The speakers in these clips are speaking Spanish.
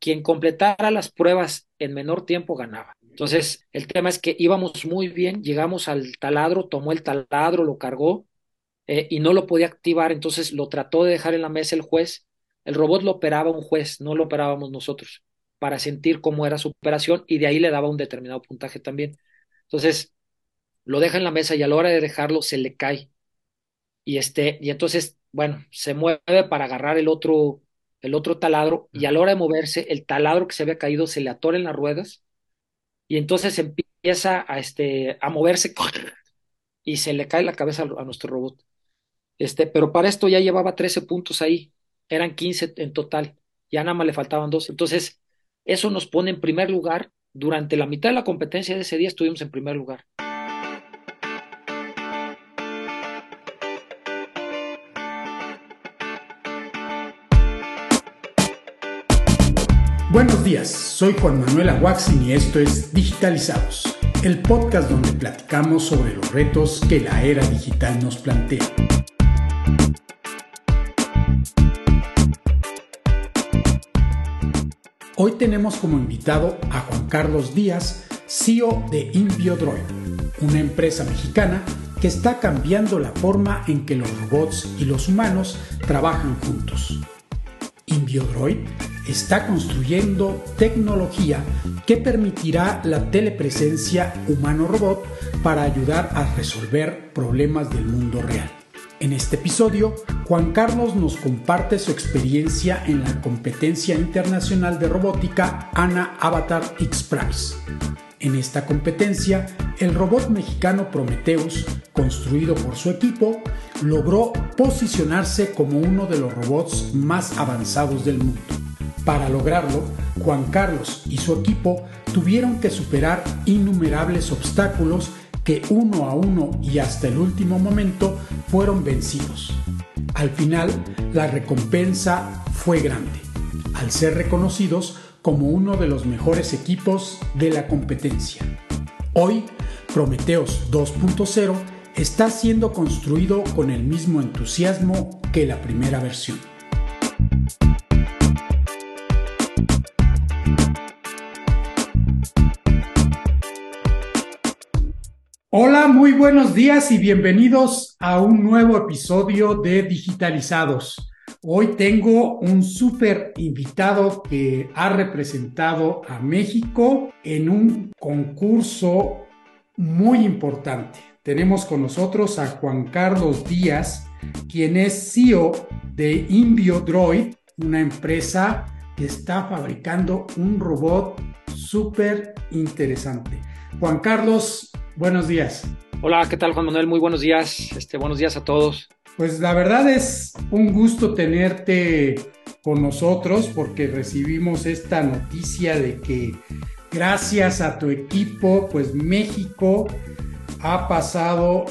quien completara las pruebas en menor tiempo ganaba. Entonces, el tema es que íbamos muy bien, llegamos al taladro, tomó el taladro, lo cargó eh, y no lo podía activar, entonces lo trató de dejar en la mesa el juez. El robot lo operaba un juez, no lo operábamos nosotros, para sentir cómo era su operación y de ahí le daba un determinado puntaje también. Entonces, lo deja en la mesa y a la hora de dejarlo se le cae. Y este, y entonces, bueno, se mueve para agarrar el otro, el otro taladro, y a la hora de moverse, el taladro que se había caído se le atora en las ruedas, y entonces empieza a, este, a moverse y se le cae la cabeza a nuestro robot. Este, pero para esto ya llevaba 13 puntos ahí, eran 15 en total, ya nada más le faltaban dos. Entonces, eso nos pone en primer lugar. Durante la mitad de la competencia de ese día estuvimos en primer lugar. Buenos días, soy Juan Manuel Aguaxin y esto es Digitalizados, el podcast donde platicamos sobre los retos que la era digital nos plantea. Hoy tenemos como invitado a Juan Carlos Díaz, CEO de InbioDroid, una empresa mexicana que está cambiando la forma en que los robots y los humanos trabajan juntos. InbioDroid está construyendo tecnología que permitirá la telepresencia humano-robot para ayudar a resolver problemas del mundo real. En este episodio, Juan Carlos nos comparte su experiencia en la competencia internacional de robótica ANA Avatar X Prize. En esta competencia, el robot mexicano Prometheus, construido por su equipo, logró posicionarse como uno de los robots más avanzados del mundo. Para lograrlo, Juan Carlos y su equipo tuvieron que superar innumerables obstáculos que uno a uno y hasta el último momento fueron vencidos. Al final, la recompensa fue grande, al ser reconocidos como uno de los mejores equipos de la competencia. Hoy, Prometeos 2.0 está siendo construido con el mismo entusiasmo que la primera versión. Hola, muy buenos días y bienvenidos a un nuevo episodio de Digitalizados. Hoy tengo un súper invitado que ha representado a México en un concurso muy importante. Tenemos con nosotros a Juan Carlos Díaz, quien es CEO de InbioDroid, una empresa que está fabricando un robot súper interesante. Juan Carlos, Buenos días. Hola, ¿qué tal Juan Manuel? Muy buenos días. Este, buenos días a todos. Pues la verdad es un gusto tenerte con nosotros porque recibimos esta noticia de que gracias a tu equipo, pues México ha pasado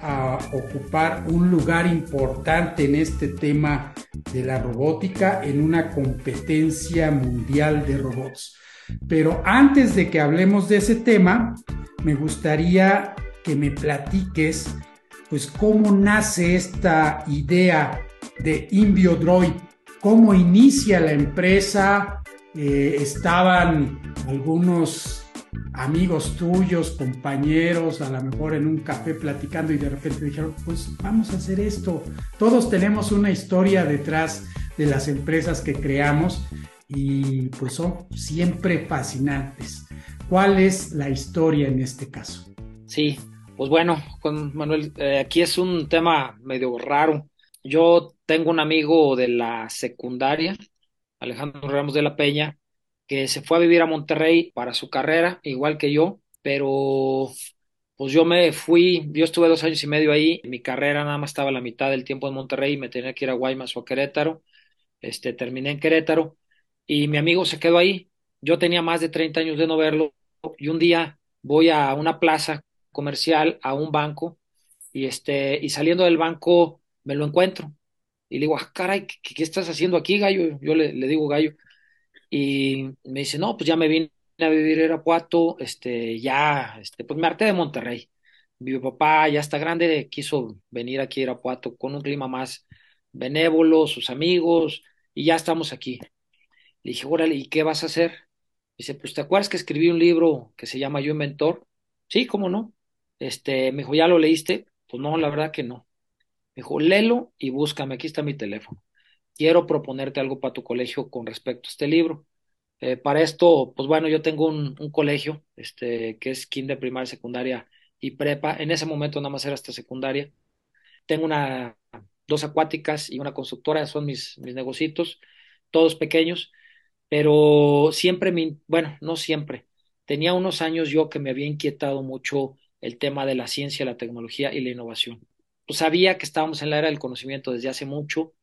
a ocupar un lugar importante en este tema de la robótica en una competencia mundial de robots. Pero antes de que hablemos de ese tema, me gustaría que me platiques, pues, cómo nace esta idea de InbioDroid, cómo inicia la empresa, eh, estaban algunos amigos tuyos, compañeros, a lo mejor en un café platicando y de repente dijeron, pues vamos a hacer esto. Todos tenemos una historia detrás de las empresas que creamos y pues son siempre fascinantes. ¿Cuál es la historia en este caso? Sí, pues bueno, con Manuel, eh, aquí es un tema medio raro. Yo tengo un amigo de la secundaria, Alejandro Ramos de la Peña, que se fue a vivir a Monterrey para su carrera, igual que yo, pero pues yo me fui, yo estuve dos años y medio ahí, mi carrera nada más estaba la mitad del tiempo en Monterrey, me tenía que ir a Guaymas o a Querétaro, este, terminé en Querétaro, y mi amigo se quedó ahí. Yo tenía más de 30 años de no verlo y un día voy a una plaza comercial, a un banco, y, este, y saliendo del banco me lo encuentro. Y le digo, ah, caray, ¿qué, estás haciendo aquí, gallo? Yo le, digo, gallo. Y me dice, no, pues ya me vine a vivir en Irapuato, este, ya, este, pues me harté de Monterrey. Mi papá ya está grande, quiso venir aquí a Irapuato con un clima más benévolo, sus amigos, y ya estamos aquí. Le dije, órale, ¿y qué vas a hacer? Dice, pues ¿te acuerdas que escribí un libro que se llama Yo Inventor? Sí, ¿cómo no? Este, me dijo, ¿ya lo leíste? Pues no, la verdad que no. Me dijo, léelo y búscame, aquí está mi teléfono. Quiero proponerte algo para tu colegio con respecto a este libro. Eh, para esto, pues bueno, yo tengo un, un colegio, este, que es kinder, primaria, secundaria y prepa. En ese momento nada más era hasta secundaria. Tengo una, dos acuáticas y una constructora, son mis, mis negocitos, todos pequeños, pero siempre, me, bueno, no siempre. Tenía unos años yo que me había inquietado mucho el tema de la ciencia, la tecnología y la innovación. Pues sabía que estábamos en la era del conocimiento desde hace mucho,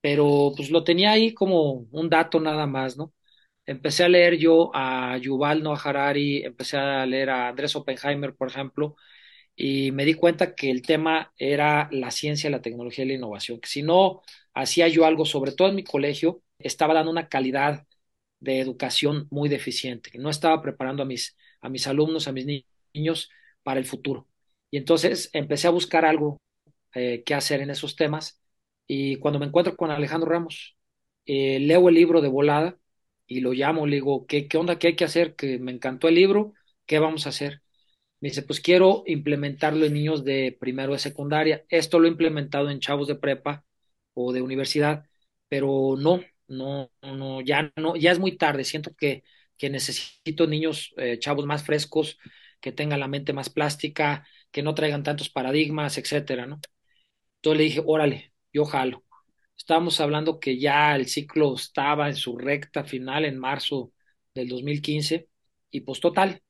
pero pues lo tenía ahí como un dato nada más, ¿no? Empecé a leer yo a Yuval Noah Harari, empecé a leer a Andrés Oppenheimer, por ejemplo, y me di cuenta que el tema era la ciencia, la tecnología y la innovación, que si no hacía yo algo, sobre todo en mi colegio, estaba dando una calidad de educación muy deficiente, que no estaba preparando a mis, a mis alumnos, a mis ni niños para el futuro. Y entonces empecé a buscar algo eh, que hacer en esos temas y cuando me encuentro con Alejandro Ramos, eh, leo el libro de volada y lo llamo, le digo, ¿qué, ¿qué onda? ¿Qué hay que hacer? Que me encantó el libro, ¿qué vamos a hacer? Me dice, pues quiero implementarlo en niños de primero de secundaria. Esto lo he implementado en chavos de prepa o de universidad, pero no, no, no, ya no, ya es muy tarde. Siento que, que necesito niños, eh, chavos más frescos, que tengan la mente más plástica, que no traigan tantos paradigmas, etcétera, ¿no? Entonces le dije, órale, yo jalo. Estábamos hablando que ya el ciclo estaba en su recta final en marzo del 2015 y pues total,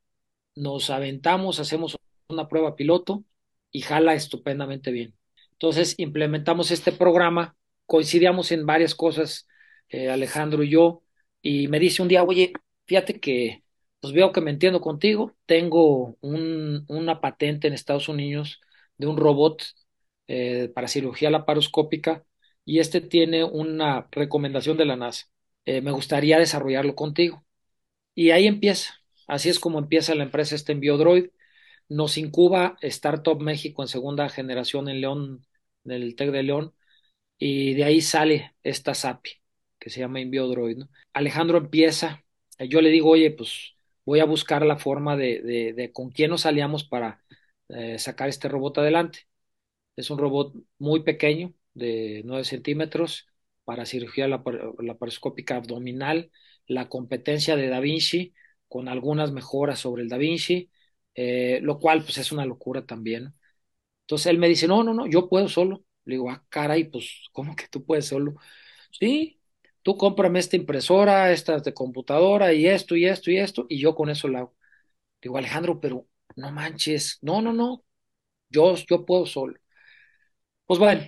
nos aventamos, hacemos una prueba piloto y jala estupendamente bien. Entonces implementamos este programa, coincidíamos en varias cosas, eh, Alejandro y yo, y me dice un día, oye, fíjate que pues veo que me entiendo contigo, tengo un, una patente en Estados Unidos de un robot eh, para cirugía laparoscópica y este tiene una recomendación de la NASA. Eh, me gustaría desarrollarlo contigo. Y ahí empieza. Así es como empieza la empresa este Enviodroid. Nos incuba Startup México en segunda generación en León, en el TEC de León, y de ahí sale esta SAPI, que se llama Enviodroid. ¿no? Alejandro empieza, eh, yo le digo, oye, pues voy a buscar la forma de, de, de con quién nos aliamos para eh, sacar este robot adelante. Es un robot muy pequeño, de 9 centímetros, para cirugía laparoscópica abdominal, la competencia de Da Vinci, con algunas mejoras sobre el Da Vinci, eh, lo cual pues es una locura también. Entonces él me dice, no, no, no, yo puedo solo. Le digo, ah, caray, pues, ¿cómo que tú puedes solo? Sí, tú cómprame esta impresora, esta de computadora y esto y esto y esto, y yo con eso lo hago. Digo, Alejandro, pero no manches, no, no, no, yo, yo puedo solo. Pues bueno,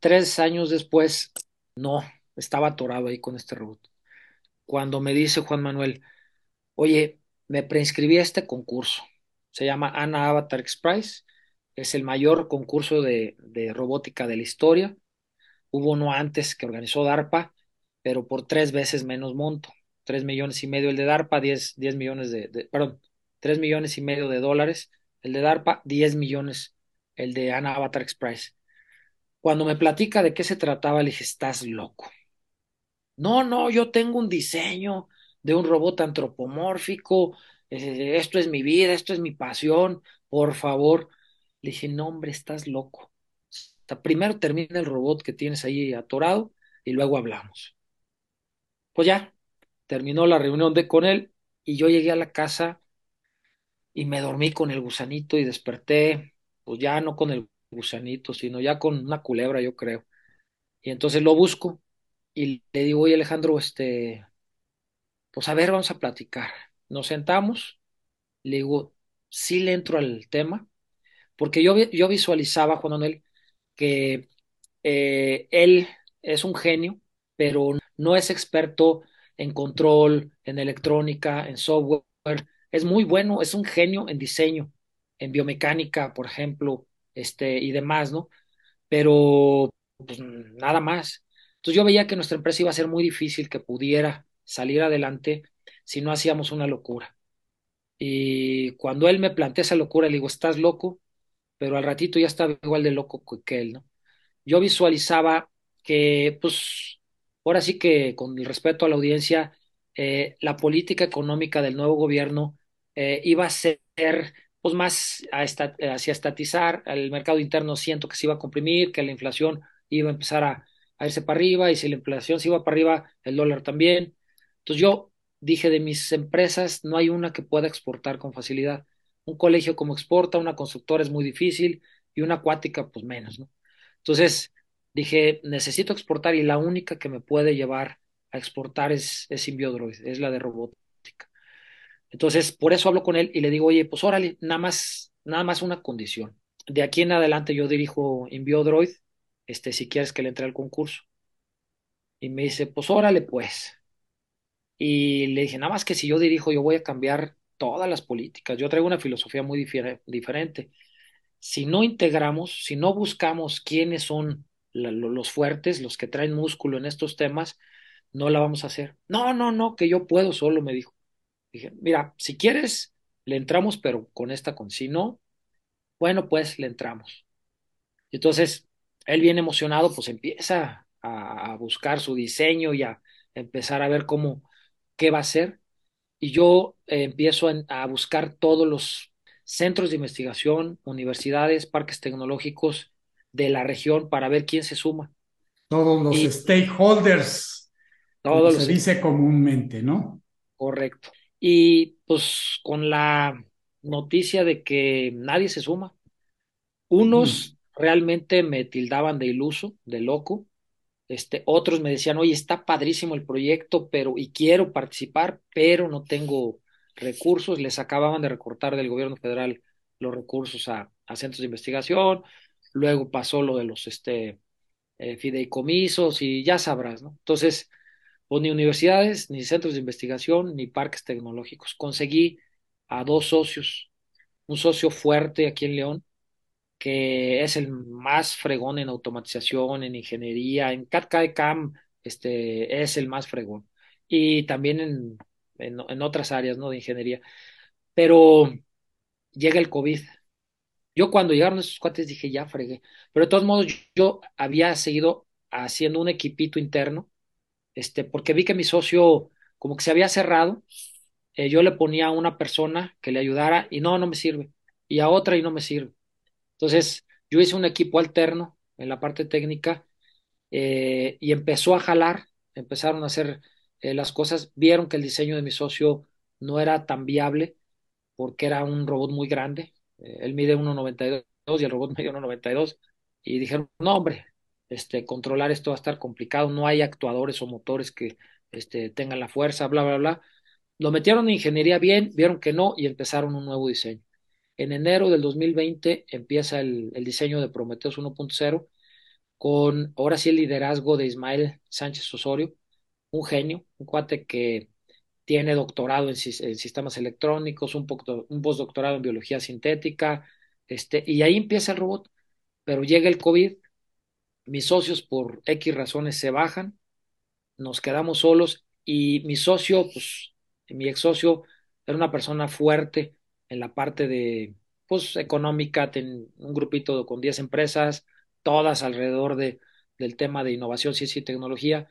tres años después, no, estaba atorado ahí con este robot. Cuando me dice Juan Manuel, oye, me preinscribí a este concurso, se llama Ana Avatar X es el mayor concurso de, de robótica de la historia. Hubo uno antes que organizó DARPA, pero por tres veces menos monto, tres millones y medio el de DARPA, diez, diez millones de, perdón, tres millones y medio de dólares el de DARPA, diez millones el de Ana Avatar Prize. Cuando me platica de qué se trataba, le dije, estás loco. No, no, yo tengo un diseño de un robot antropomórfico, esto es mi vida, esto es mi pasión, por favor. Le dije, no, hombre, estás loco. Primero termina el robot que tienes ahí atorado y luego hablamos. Pues ya, terminó la reunión de con él y yo llegué a la casa y me dormí con el gusanito y desperté, pues ya no con el gusanito, sino ya con una culebra, yo creo. Y entonces lo busco y le digo, oye Alejandro, este, pues a ver, vamos a platicar. Nos sentamos, le digo, sí le entro al tema, porque yo, yo visualizaba, Juan Manuel, que eh, él es un genio, pero no es experto en control, en electrónica, en software. Es muy bueno, es un genio en diseño, en biomecánica, por ejemplo, este, y demás, ¿no? Pero pues, nada más. Entonces yo veía que nuestra empresa iba a ser muy difícil que pudiera salir adelante si no hacíamos una locura. Y cuando él me plantea esa locura, le digo, estás loco, pero al ratito ya estaba igual de loco que él, ¿no? Yo visualizaba que, pues, ahora sí que con el respeto a la audiencia, eh, la política económica del nuevo gobierno eh, iba a ser pues más a esta, hacia estatizar, el mercado interno siento que se iba a comprimir, que la inflación iba a empezar a, a irse para arriba y si la inflación se iba para arriba, el dólar también. Entonces yo dije, de mis empresas no hay una que pueda exportar con facilidad. Un colegio como exporta, una constructora es muy difícil y una acuática pues menos, ¿no? Entonces dije, necesito exportar y la única que me puede llevar a exportar es, es Symbiodroid, es la de robótica. Entonces, por eso hablo con él y le digo, oye, pues órale, nada más, nada más una condición. De aquí en adelante yo dirijo Enviodroid, este, si quieres que le entre al concurso. Y me dice, pues órale, pues. Y le dije, nada más que si yo dirijo, yo voy a cambiar todas las políticas. Yo traigo una filosofía muy diferente. Si no integramos, si no buscamos quiénes son los fuertes, los que traen músculo en estos temas, no la vamos a hacer. No, no, no, que yo puedo solo, me dijo. Dije, mira, si quieres, le entramos, pero con esta con. Si no, bueno, pues le entramos. Entonces, él bien emocionado, pues empieza a, buscar su diseño y a empezar a ver cómo, qué va a hacer. Y yo eh, empiezo a buscar todos los centros de investigación, universidades, parques tecnológicos de la región para ver quién se suma. Todos los Y stakeholders, como todos se los, dice comúnmente, ¿no? correcto. Y pues con la noticia de que nadie se suma, Mm. unos realmente me tildaban de iluso, de loco, este, otros me decían, oye, está padrísimo el proyecto, pero y quiero participar, pero no tengo recursos. Les acababan de recortar del gobierno federal los recursos a, a centros de investigación. Luego pasó lo de los este, eh, fideicomisos y ya sabrás, ¿no? Entonces, pues ni universidades, ni centros de investigación, ni parques tecnológicos. Conseguí a dos socios, un socio fuerte aquí en León que es el más fregón en automatización, en ingeniería, en CAD CAM, este, es el más fregón. Y también en, en, en otras áreas, ¿no? De ingeniería. Pero llega el COVID. Yo cuando llegaron esos cuates dije, ya fregué. Pero de todos modos, yo había seguido haciendo un equipito interno, este, porque vi que mi socio como que se había cerrado. Eh, yo le ponía a una persona que le ayudara y no, no me sirve. Y a otra y no me sirve. Entonces, yo hice un equipo alterno en la parte técnica eh, y empezó a jalar, empezaron a hacer eh, las cosas, vieron que el diseño de mi socio no era tan viable porque era un robot muy grande, él mide 1,92 y el robot mide 1,92 y dijeron, no hombre, este, controlar esto va a estar complicado, no hay actuadores o motores que este, tengan la fuerza, bla, bla, bla. Lo metieron en ingeniería bien, vieron que no y empezaron un nuevo diseño. En enero del 2020 empieza el, el diseño de Prometheus 1.0 con ahora sí el liderazgo de Ismael Sánchez Osorio, un genio, un cuate que tiene doctorado en, sistemas electrónicos, un, un postdoctorado en biología sintética, este, y ahí empieza el robot. Pero llega el COVID, mis socios por X razones se bajan, nos quedamos solos y mi socio, pues mi ex socio era una persona fuerte en la parte de, pues, económica, ten un grupito con 10 empresas, todas alrededor de, del tema de innovación, ciencia y tecnología,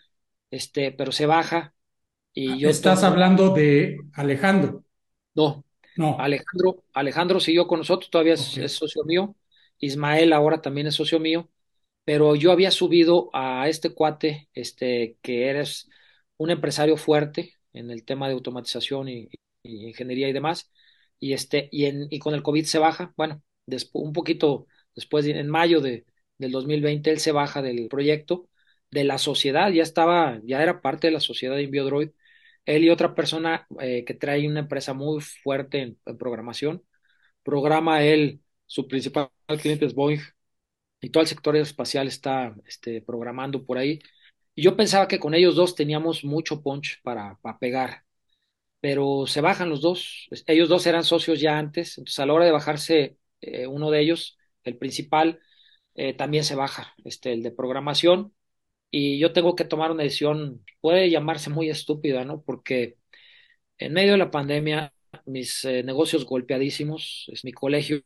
este, pero se baja y yo Estás hablando de Alejandro. no, No, Alejandro, Alejandro siguió con nosotros, todavía es, es socio mío, Ismael ahora también es socio mío, pero yo había subido a este cuate, este, que eres un empresario fuerte en el tema de automatización y, y ingeniería y demás, y este, y, en, y con el COVID se baja, bueno, después, un poquito después, en mayo de, del 2020, él se baja del proyecto, de la sociedad, ya estaba, ya era parte de la sociedad de InbioDroid, él y otra persona eh, que trae una empresa muy fuerte en, programación, programa él, su principal cliente es Boeing, y todo el sector espacial está este, programando por ahí. Y yo pensaba que con ellos dos teníamos mucho punch para, para pegar, pero se bajan los dos. Ellos dos eran socios ya antes, entonces a la hora de bajarse eh, uno de ellos, el principal, eh, también se baja, este, el de programación, y yo tengo que tomar una decisión, puede llamarse muy estúpida, ¿no? Porque en medio de la pandemia, mis eh, negocios golpeadísimos, es, mi colegio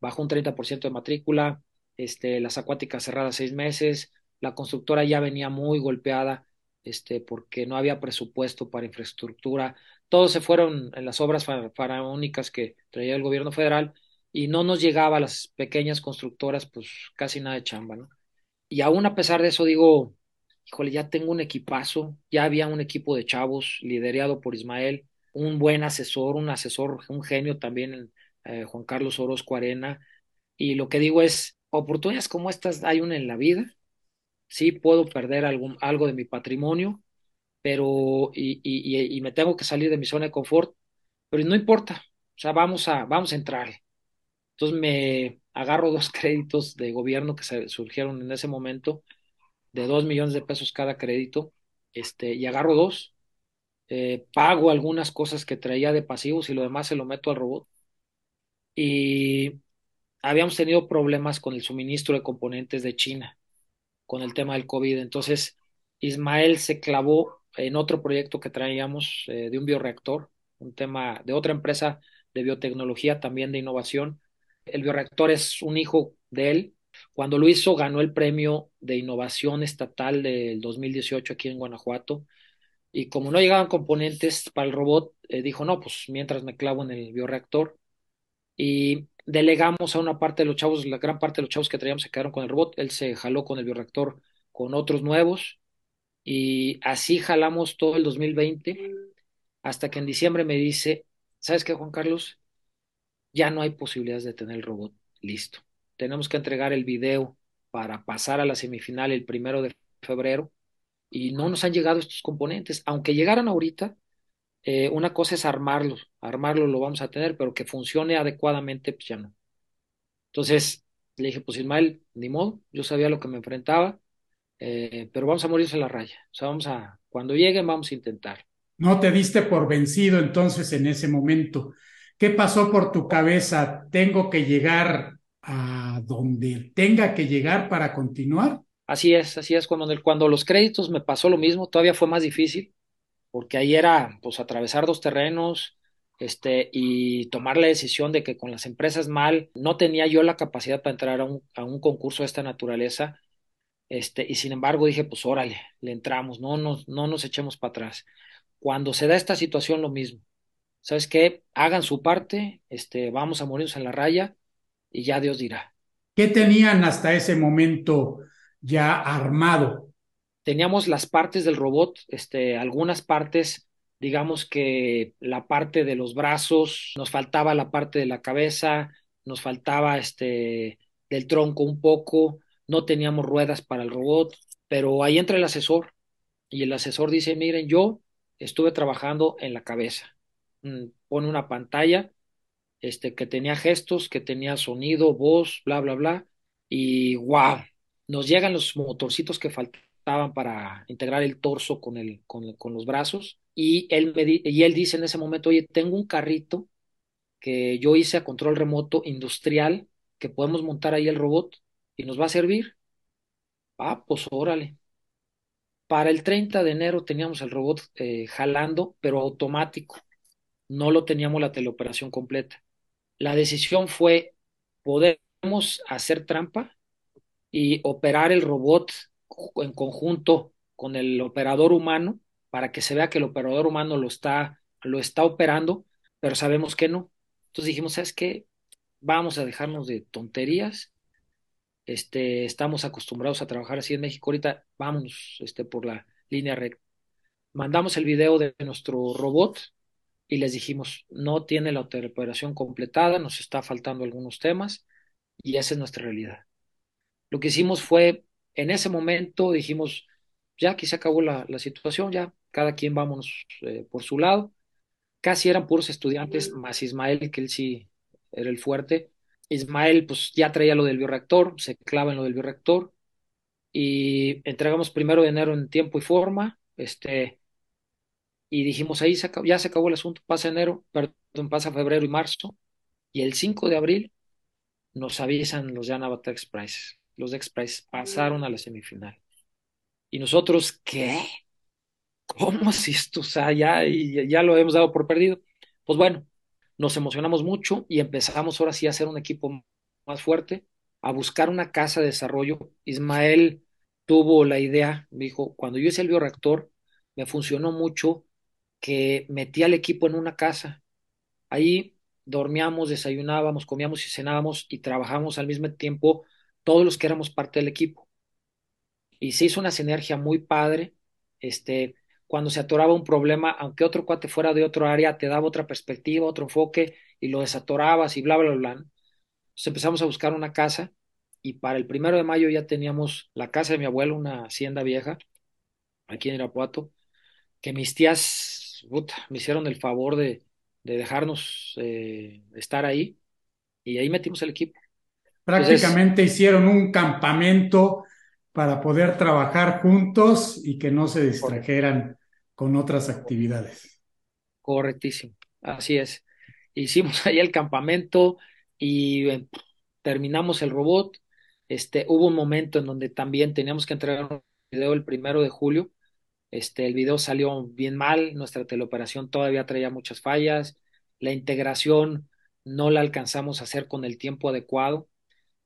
bajó un 30% de matrícula, este, las acuáticas cerradas seis meses, la constructora ya venía muy golpeada, este, porque no había presupuesto para infraestructura. Todos se fueron en las obras faraónicas que traía el gobierno federal y no nos llegaba a las pequeñas constructoras, pues casi nada de chamba, ¿no? Y aún a pesar de eso, digo, híjole, ya tengo un equipazo, ya había un equipo de chavos liderado por Ismael, un buen asesor, un asesor, un genio también, eh, Juan Carlos Orozco Arena, y lo que digo es, oportunidades como estas hay una en la vida, sí puedo perder algún, algo de mi patrimonio, pero, y, y, y me tengo que salir de mi zona de confort, pero no importa, o sea, vamos a, vamos a entrar. Entonces me agarro dos créditos de gobierno que se surgieron en ese momento, de dos millones de pesos cada crédito, este, y agarro dos, eh, pago algunas cosas que traía de pasivos y lo demás se lo meto al robot. Y habíamos tenido problemas con el suministro de componentes de China, con el tema del COVID. Entonces, Ismael se clavó en otro proyecto que traíamos eh, de un bioreactor, un tema de otra empresa de biotecnología, también de innovación. El bioreactor es un hijo de él, cuando lo hizo, ganó el premio de innovación estatal del 2018 aquí en Guanajuato. Y como no llegaban componentes para el robot, eh, dijo, no, pues mientras me clavo en el bioreactor. Y delegamos a una parte de los chavos, la gran parte de los chavos que traíamos se quedaron con el robot. Él se jaló con el bioreactor con otros nuevos. Y así jalamos todo el 2020 hasta que en diciembre me dice, ¿sabes qué, Juan Carlos? Ya no hay posibilidades de tener el robot listo tenemos que entregar el video para pasar a la semifinal el primero de febrero y no nos han llegado estos componentes. Aunque llegaran ahorita, eh, una cosa es armarlos, armarlos lo vamos a tener, pero que funcione adecuadamente, pues ya no. Entonces le dije, pues Ismael, ni modo, yo sabía lo que me enfrentaba, eh, pero vamos a morirse en la raya. O sea, vamos a, cuando lleguen, vamos a intentar. No te diste por vencido entonces en ese momento. ¿Qué pasó por tu cabeza? ¿Tengo que llegar a donde tenga que llegar para continuar. Así es, así es. Cuando, cuando los créditos me pasó lo mismo, todavía fue más difícil, porque ahí era pues atravesar dos terrenos, este, y tomar la decisión de que con las empresas mal no tenía yo la capacidad para entrar a un, a un concurso de esta naturaleza, este, y sin embargo dije, pues órale, le entramos, no nos, no nos echemos para atrás. Cuando se da esta situación, lo mismo. ¿Sabes qué? Hagan su parte, este, vamos a morirnos en la raya, y ya Dios dirá. ¿Qué tenían hasta ese momento ya armado? Teníamos las partes del robot, este, algunas partes, digamos que la parte de los brazos, nos faltaba la parte de la cabeza, nos faltaba este del tronco un poco, no teníamos ruedas para el robot, pero ahí entra el asesor y el asesor dice, miren, yo estuve trabajando en la cabeza. Mm, pone una pantalla este, que tenía gestos, que tenía sonido, voz, bla, bla, bla, y wow, nos llegan los motorcitos que faltaban para integrar el torso con, el, con, con los brazos, y él, me y él dice en ese momento, oye, tengo un carrito que yo hice a control remoto industrial, que podemos montar ahí el robot y nos va a servir. Ah, pues órale. Para el 30 de enero teníamos el robot eh, jalando, pero automático. No lo teníamos la teleoperación completa. La decisión fue, podemos hacer trampa y operar el robot en conjunto con el operador humano para que se vea que el operador humano lo está, lo está operando, pero sabemos que no. Entonces dijimos, ¿sabes qué? Vamos a dejarnos de tonterías. Este, estamos acostumbrados a trabajar así en México. Ahorita vamos este, por la línea recta. Mandamos el video de nuestro robot y les dijimos, no tiene la operación completada, nos está faltando algunos temas y esa es nuestra realidad. Lo que hicimos fue, en ese momento dijimos, ya aquí se acabó la, situación, ya cada quien vámonos eh, por su lado. Casi eran puros estudiantes, más Ismael, que él sí era el fuerte. Ismael pues ya traía lo del bioreactor, se clava en lo del bioreactor y entregamos primero de enero en tiempo y forma. Este, y dijimos, ahí ya se acabó el asunto, pasa enero, perdón, pasa febrero y marzo, y el 5 de abril nos avisan los de Anabata Express. Los de Express pasaron a la semifinal. Y nosotros, ¿qué? ¿Cómo es esto? O sea, ya, ya lo hemos dado por perdido. Pues bueno, nos emocionamos mucho y empezamos ahora sí a hacer un equipo más fuerte, a buscar una casa de desarrollo. Ismael tuvo la idea, dijo, cuando yo hice el bioreactor, me funcionó mucho que metí al equipo en una casa. Ahí dormíamos, desayunábamos, comíamos y cenábamos y trabajábamos al mismo tiempo todos los que éramos parte del equipo. Y se hizo una sinergia muy padre. Este, cuando se atoraba un problema, aunque otro cuate fuera de otro área, te daba otra perspectiva, otro enfoque y lo desatorabas y bla, bla, bla. Entonces empezamos a buscar una casa y para el primero de mayo ya teníamos la casa de mi abuelo, una hacienda vieja, aquí en Irapuato, que mis tías me hicieron el favor de, de dejarnos eh, estar ahí y ahí metimos el equipo. Prácticamente hicieron un campamento para poder trabajar juntos y que no se distrajeran con otras actividades. Correctísimo, así es. Hicimos ahí el campamento y eh, terminamos el robot. Este, hubo un momento en donde también teníamos que entregar un video el primero de julio. Este, el video salió bien mal, nuestra teleoperación todavía traía muchas fallas, la integración no la alcanzamos a hacer con el tiempo adecuado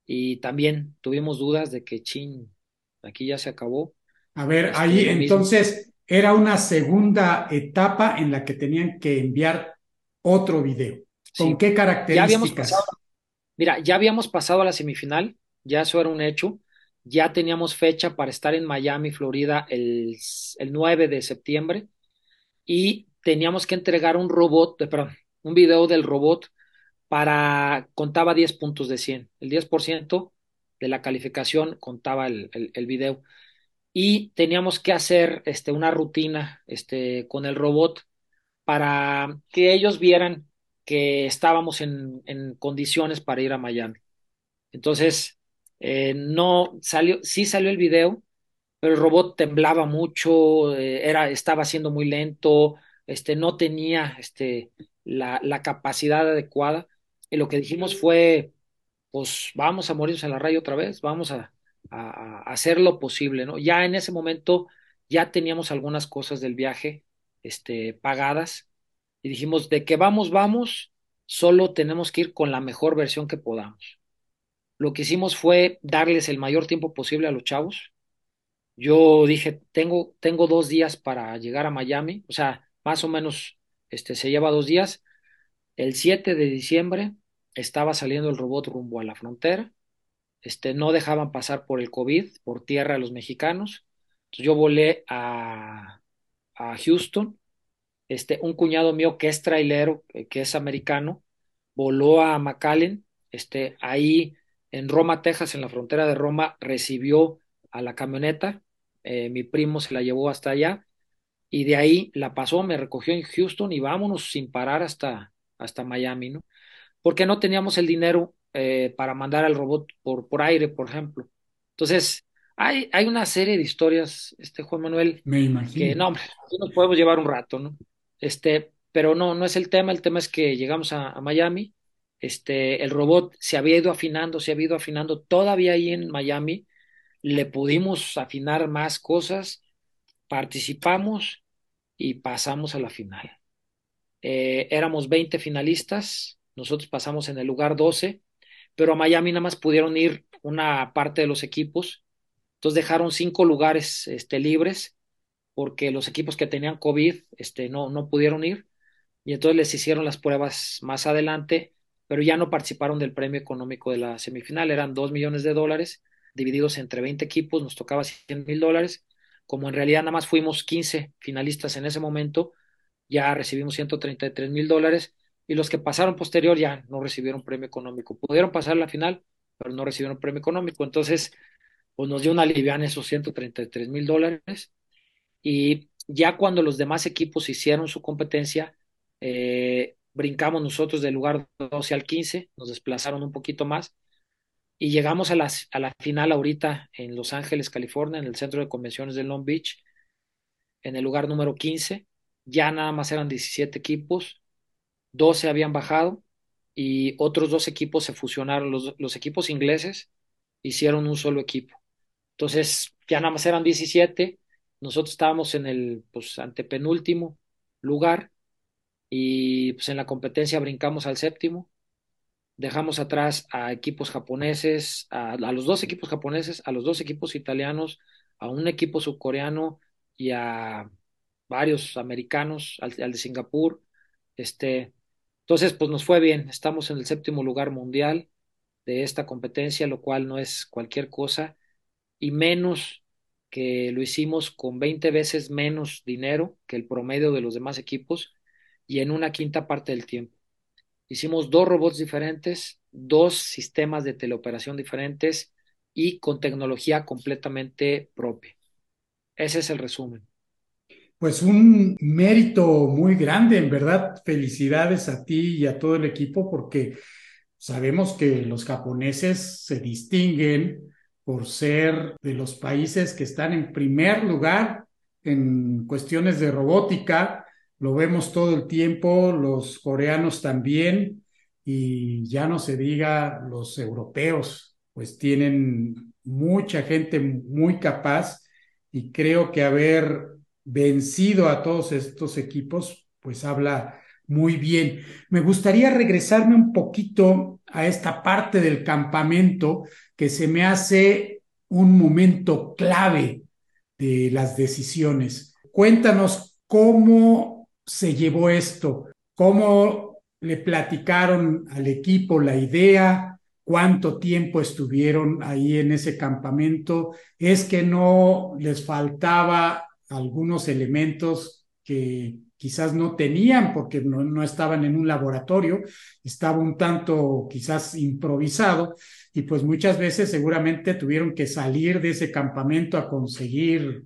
y también tuvimos dudas de que chin, aquí ya se acabó. A ver, este, ahí entonces era una segunda etapa en la que tenían que enviar otro video. ¿Con qué características? mira, ya habíamos pasado a la semifinal, ya eso era un hecho. Ya teníamos fecha para estar en Miami, Florida, el, el 9 de septiembre. Y teníamos que entregar un robot, perdón, un video del robot para, contaba 10 puntos de 100. El 10% de la calificación contaba el, video. Y teníamos que hacer este, una rutina este, con el robot para que ellos vieran que estábamos en condiciones para ir a Miami. Entonces, eh, no salió, sí salió el video, pero el robot temblaba mucho, eh, era, estaba siendo muy lento, este, no tenía este, la, la capacidad adecuada. Y lo que dijimos fue, pues vamos a morirnos en la raya otra vez, vamos a, a, hacer lo posible, ¿no? Ya en ese momento ya teníamos algunas cosas del viaje este, pagadas y dijimos, de que vamos, vamos, solo tenemos que ir con la mejor versión que podamos. Lo que hicimos fue darles el mayor tiempo posible a los chavos. Yo dije, tengo, tengo dos días para llegar a Miami, o sea, más o menos este, se lleva dos días. El 7 de diciembre estaba saliendo el robot rumbo a la frontera. Este, no dejaban pasar por el COVID, por tierra a los mexicanos. Entonces yo volé a, a Houston. Este, un cuñado mío que es trailero, eh, que es americano, voló a McAllen. Este, ahí en Roma, Texas, en la frontera de Roma, recibió a la camioneta. Eh, mi primo se la llevó hasta allá y de ahí la pasó, me recogió en Houston y vámonos sin parar hasta, hasta Miami, ¿no? Porque no teníamos el dinero eh, para mandar al robot por, por aire, por ejemplo. Entonces, hay, hay una serie de historias, este Juan Manuel, Me imagino. que no, hombre, nos podemos llevar un rato, ¿no? Este, pero no, no es el tema, el tema es que llegamos a, a Miami, este, el robot se había ido afinando, se había ido afinando, todavía ahí en Miami. Le pudimos afinar más cosas, participamos y pasamos a la final. Eh, éramos 20 finalistas, nosotros pasamos en el lugar 12, pero a Miami nada más pudieron ir una parte de los equipos, entonces dejaron cinco lugares este, libres porque los equipos que tenían COVID este, no, no pudieron ir. Y entonces les hicieron las pruebas más adelante, pero ya no participaron del premio económico de la semifinal, eran 2 millones de dólares divididos entre 20 equipos, nos tocaba 100 mil dólares, como en realidad nada más fuimos 15 finalistas en ese momento, ya recibimos 133 mil dólares y los que pasaron posterior ya no recibieron premio económico. Pudieron pasar la final, pero no recibieron premio económico. Entonces, pues nos dio una en esos 133 mil dólares. Y ya cuando los demás equipos hicieron su competencia, eh, brincamos nosotros del lugar 12 al 15, nos desplazaron un poquito más y llegamos a la, a la final ahorita en Los Ángeles, California, en el Centro de Convenciones de Long Beach, en el lugar número 15 ya nada más eran 17 equipos, 12 habían bajado y otros dos equipos se fusionaron, los, los equipos ingleses hicieron un solo equipo. Entonces, ya nada más eran 17, nosotros estábamos en el pues, antepenúltimo lugar y pues en la competencia brincamos al séptimo, dejamos atrás a equipos japoneses, a, los dos equipos japoneses, a los dos equipos italianos, a un equipo subcoreano y a varios americanos, al, al de Singapur. Este, entonces, pues nos fue bien. Estamos en el séptimo lugar mundial de esta competencia, lo cual no es cualquier cosa, y menos que lo hicimos con 20 veces menos dinero que el promedio de los demás equipos y en una quinta parte del tiempo. Hicimos dos robots diferentes, dos sistemas de teleoperación diferentes y con tecnología completamente propia. Ese es el resumen. Pues un mérito muy grande, en verdad. Felicidades a ti y a todo el equipo porque sabemos que los japoneses se distinguen por ser de los países que están en primer lugar en cuestiones de robótica. Lo vemos todo el tiempo, los coreanos también, y ya no se diga los europeos, pues tienen mucha gente muy capaz y creo que haber vencido a todos estos equipos, pues habla muy bien. Me gustaría regresarme un poquito a esta parte del campamento que se me hace un momento clave de las decisiones. Cuéntanos cómo se llevó esto, cómo le platicaron al equipo la idea, cuánto tiempo estuvieron ahí en ese campamento. Es que no les faltaba algunos elementos que quizás no tenían porque no, no, estaban en un laboratorio, estaba un tanto quizás improvisado y pues muchas veces seguramente tuvieron que salir de ese campamento a conseguir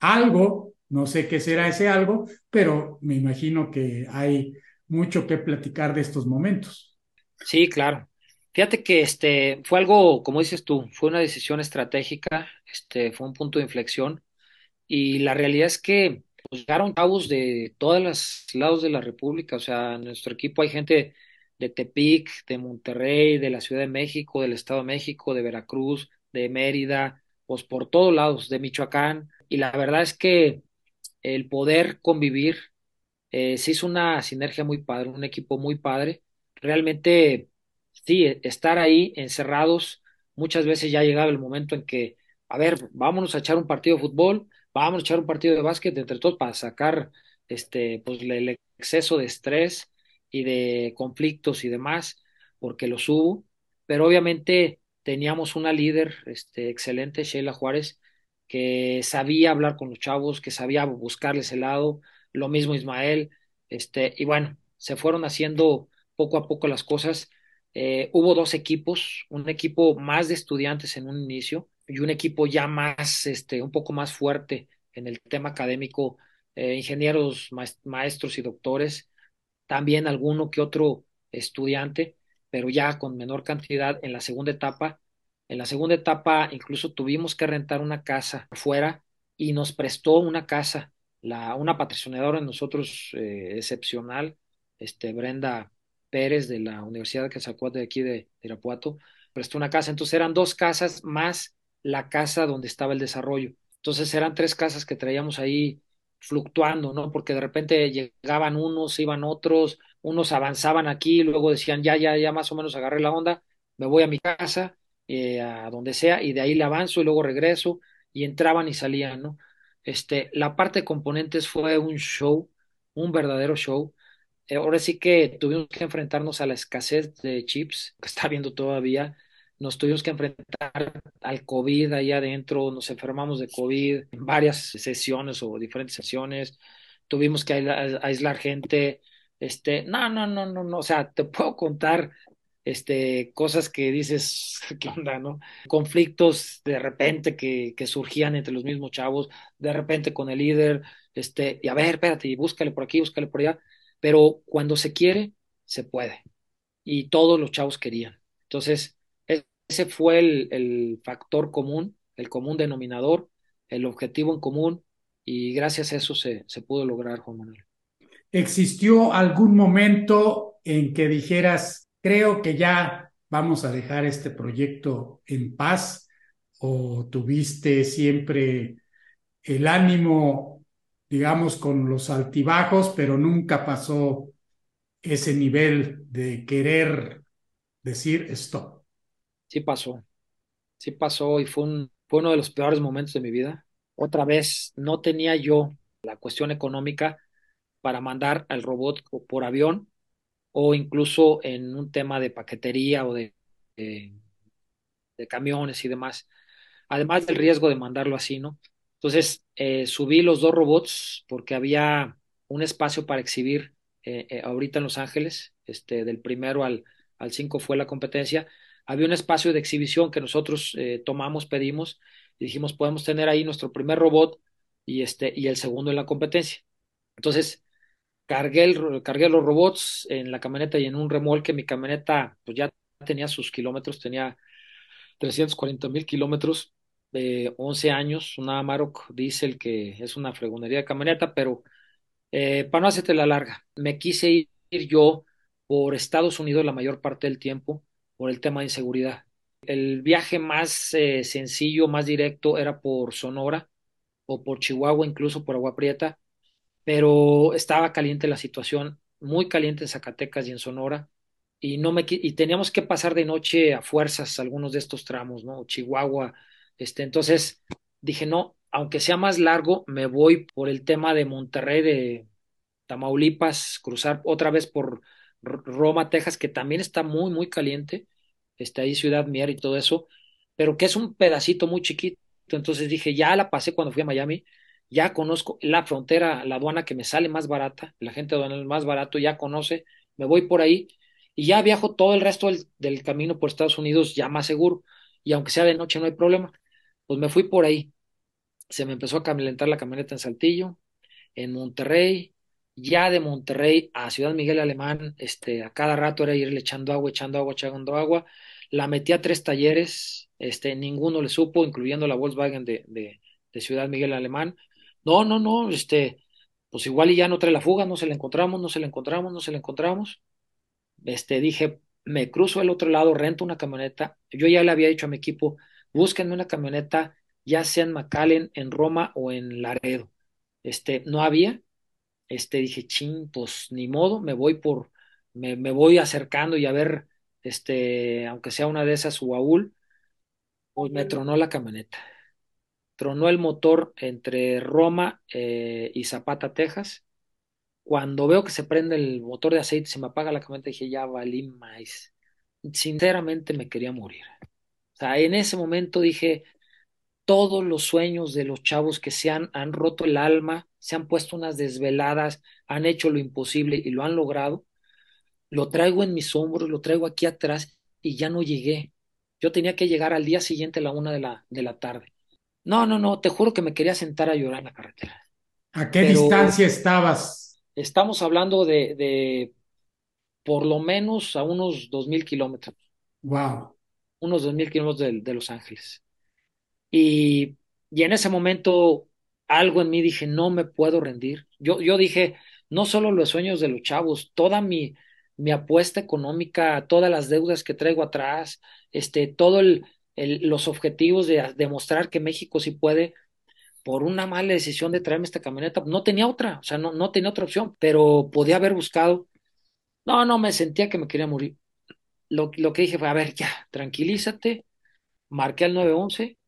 algo, no sé qué será ese algo, pero me imagino que hay mucho que platicar de estos momentos. Sí, claro. Fíjate que este fue algo, como dices tú, fue una decisión estratégica, este fue un punto de inflexión y la realidad es que pues, llegaron cabos de todos los lados de la República. O sea, en nuestro equipo hay gente de Tepic, de Monterrey, de la Ciudad de México, del Estado de México, de Veracruz, de Mérida, pues por todos lados, de Michoacán. Y la verdad es que el poder convivir eh, se hizo una sinergia muy padre, un equipo muy padre. Realmente, sí, estar ahí encerrados, muchas veces ya llegaba el momento en que, a ver, vámonos a echar un partido de fútbol vamos a echar un partido de básquet entre todos para sacar este, pues, el exceso de estrés y de conflictos y demás, porque los hubo, pero obviamente teníamos una líder este, excelente, Sheila Juárez, que sabía hablar con los chavos, que sabía buscarles el lado, lo mismo Ismael, este, y bueno, se fueron haciendo poco a poco las cosas. Eh, hubo dos equipos, un equipo más de estudiantes en un inicio, y un equipo ya más, este, un poco más fuerte en el tema académico, eh, ingenieros, maestros y doctores, también alguno que otro estudiante, pero ya con menor cantidad en la segunda etapa. En la segunda etapa incluso tuvimos que rentar una casa afuera y nos prestó una casa, la, una patrocinadora de nosotros eh, excepcional, este, Brenda Pérez de la Universidad de Quetzalcóatl de aquí de Irapuato, prestó una casa. Entonces eran dos casas más la casa donde estaba el desarrollo. Entonces eran tres casas que traíamos ahí fluctuando, ¿no? Porque de repente llegaban unos, iban otros, unos avanzaban aquí, luego decían, ya, ya, ya más o menos agarré la onda, me voy a mi casa, eh, a donde sea, y de ahí le avanzo y luego regreso, y entraban y salían, ¿no? Este, la parte de componentes fue un show, un verdadero show. Eh, ahora sí que tuvimos que enfrentarnos a la escasez de chips que está habiendo todavía nos tuvimos que enfrentar al COVID ahí adentro, nos enfermamos de COVID en varias sesiones o diferentes sesiones, tuvimos que aislar gente, este, no, no, no, no, no, o sea, te puedo contar este, cosas que dices, ¿qué onda, no? Conflictos de repente que, que surgían entre los mismos chavos, de repente con el líder, este, y a ver, espérate, búscale por aquí, búscale por allá, pero cuando se quiere, se puede. Y todos los chavos querían. Entonces, ese fue el, factor común, el común denominador, el objetivo en común, y gracias a eso se, se pudo lograr, Juan Manuel. ¿Existió algún momento en que dijeras, creo que ya vamos a dejar este proyecto en paz? ¿O tuviste siempre el ánimo, digamos, con los altibajos, pero nunca pasó ese nivel de querer decir stop? sí pasó, sí pasó y fue, fue uno de los peores momentos de mi vida. Otra vez, no tenía yo la cuestión económica para mandar al robot por avión o incluso en un tema de paquetería o de, de, camiones y demás, además del riesgo de mandarlo así, ¿no? Entonces, eh, subí los dos robots porque había un espacio para exhibir eh, eh, ahorita en Los Ángeles, este, del primero al, al cinco fue la competencia, había un espacio de exhibición que nosotros tomamos, pedimos y dijimos, podemos tener ahí nuestro primer robot y, este, y el segundo en la competencia. Entonces, cargué, el, cargué los robots en la camioneta y en un remolque. Mi camioneta pues ya tenía sus kilómetros, tenía 340 mil kilómetros, de 11 años, una Amarok Diesel que es una fregonería de camioneta, pero eh, para no hacerte la larga, me quise ir yo por Estados Unidos la mayor parte del tiempo por el tema de inseguridad. El viaje más eh, sencillo, más directo era por Sonora o por Chihuahua, incluso por Agua Prieta, pero estaba caliente la situación, muy caliente en Zacatecas y en Sonora, y, no me, y teníamos que pasar de noche a fuerzas algunos de estos tramos, ¿no? Chihuahua, este, entonces dije, no, aunque sea más largo, me voy por el tema de Monterrey, de Tamaulipas, cruzar otra vez por Roma, Texas, que también está muy, muy caliente, está ahí Ciudad Mier y todo eso, pero que es un pedacito muy chiquito. Entonces dije, ya la pasé cuando fui a Miami, ya conozco la frontera, la aduana que me sale más barata, la gente aduanal más barato, ya conoce, me voy por ahí y ya viajo todo el resto del, camino por Estados Unidos ya más seguro. Y aunque sea de noche no hay problema, pues me fui por ahí. Se me empezó a calentar la camioneta en Saltillo, en Monterrey, ya de Monterrey a Ciudad Miguel Alemán, este, a cada rato era irle echando agua, echando agua, echando agua. La metí a tres talleres, este, ninguno le supo, incluyendo la Volkswagen de, de Ciudad Miguel Alemán. No, no, no, este, pues igual y ya no trae la fuga, no se la encontramos, no se la encontramos, no se la encontramos. Este, dije, me cruzo al otro lado, rento una camioneta. Yo ya le había dicho a mi equipo, búsquenme una camioneta, ya sea en McAllen, en Roma o en Laredo. Este, no había, este, dije, ching, pues ni modo, me voy por, me, me voy acercando y a ver, este, aunque sea una de esas UAUL, pues me tronó la camioneta. Tronó el motor entre Roma eh, y Zapata, Texas. Cuando veo que se prende el motor de aceite, se me apaga la camioneta, dije, ya valí más. Sinceramente me quería morir. O sea, en ese momento dije, todos los sueños de los chavos que se han, han roto el alma, se han puesto unas desveladas, han hecho lo imposible y lo han logrado, lo traigo en mis hombros, lo traigo aquí atrás y ya no llegué. Yo tenía que llegar al día siguiente a la una de la, de la tarde. No, no, no, te juro que me quería sentar a llorar en la carretera. ¿A qué Pero distancia estabas? Estamos hablando de, de por lo menos a unos dos mil kilómetros. Wow. Unos dos mil kilómetros de, de Los Ángeles. Y, y en ese momento algo en mí dije, no me puedo rendir. Yo, yo dije, no solo los sueños de los chavos, toda mi, mi apuesta económica, todas las deudas que traigo atrás, este, todo el, los objetivos de demostrar que México sí puede, por una mala decisión de traerme esta camioneta, no tenía otra, o sea, no, no tenía otra opción, pero podía haber buscado. No, no, me sentía que me quería morir. Lo, lo que dije fue, a ver, ya, tranquilízate, marqué al 911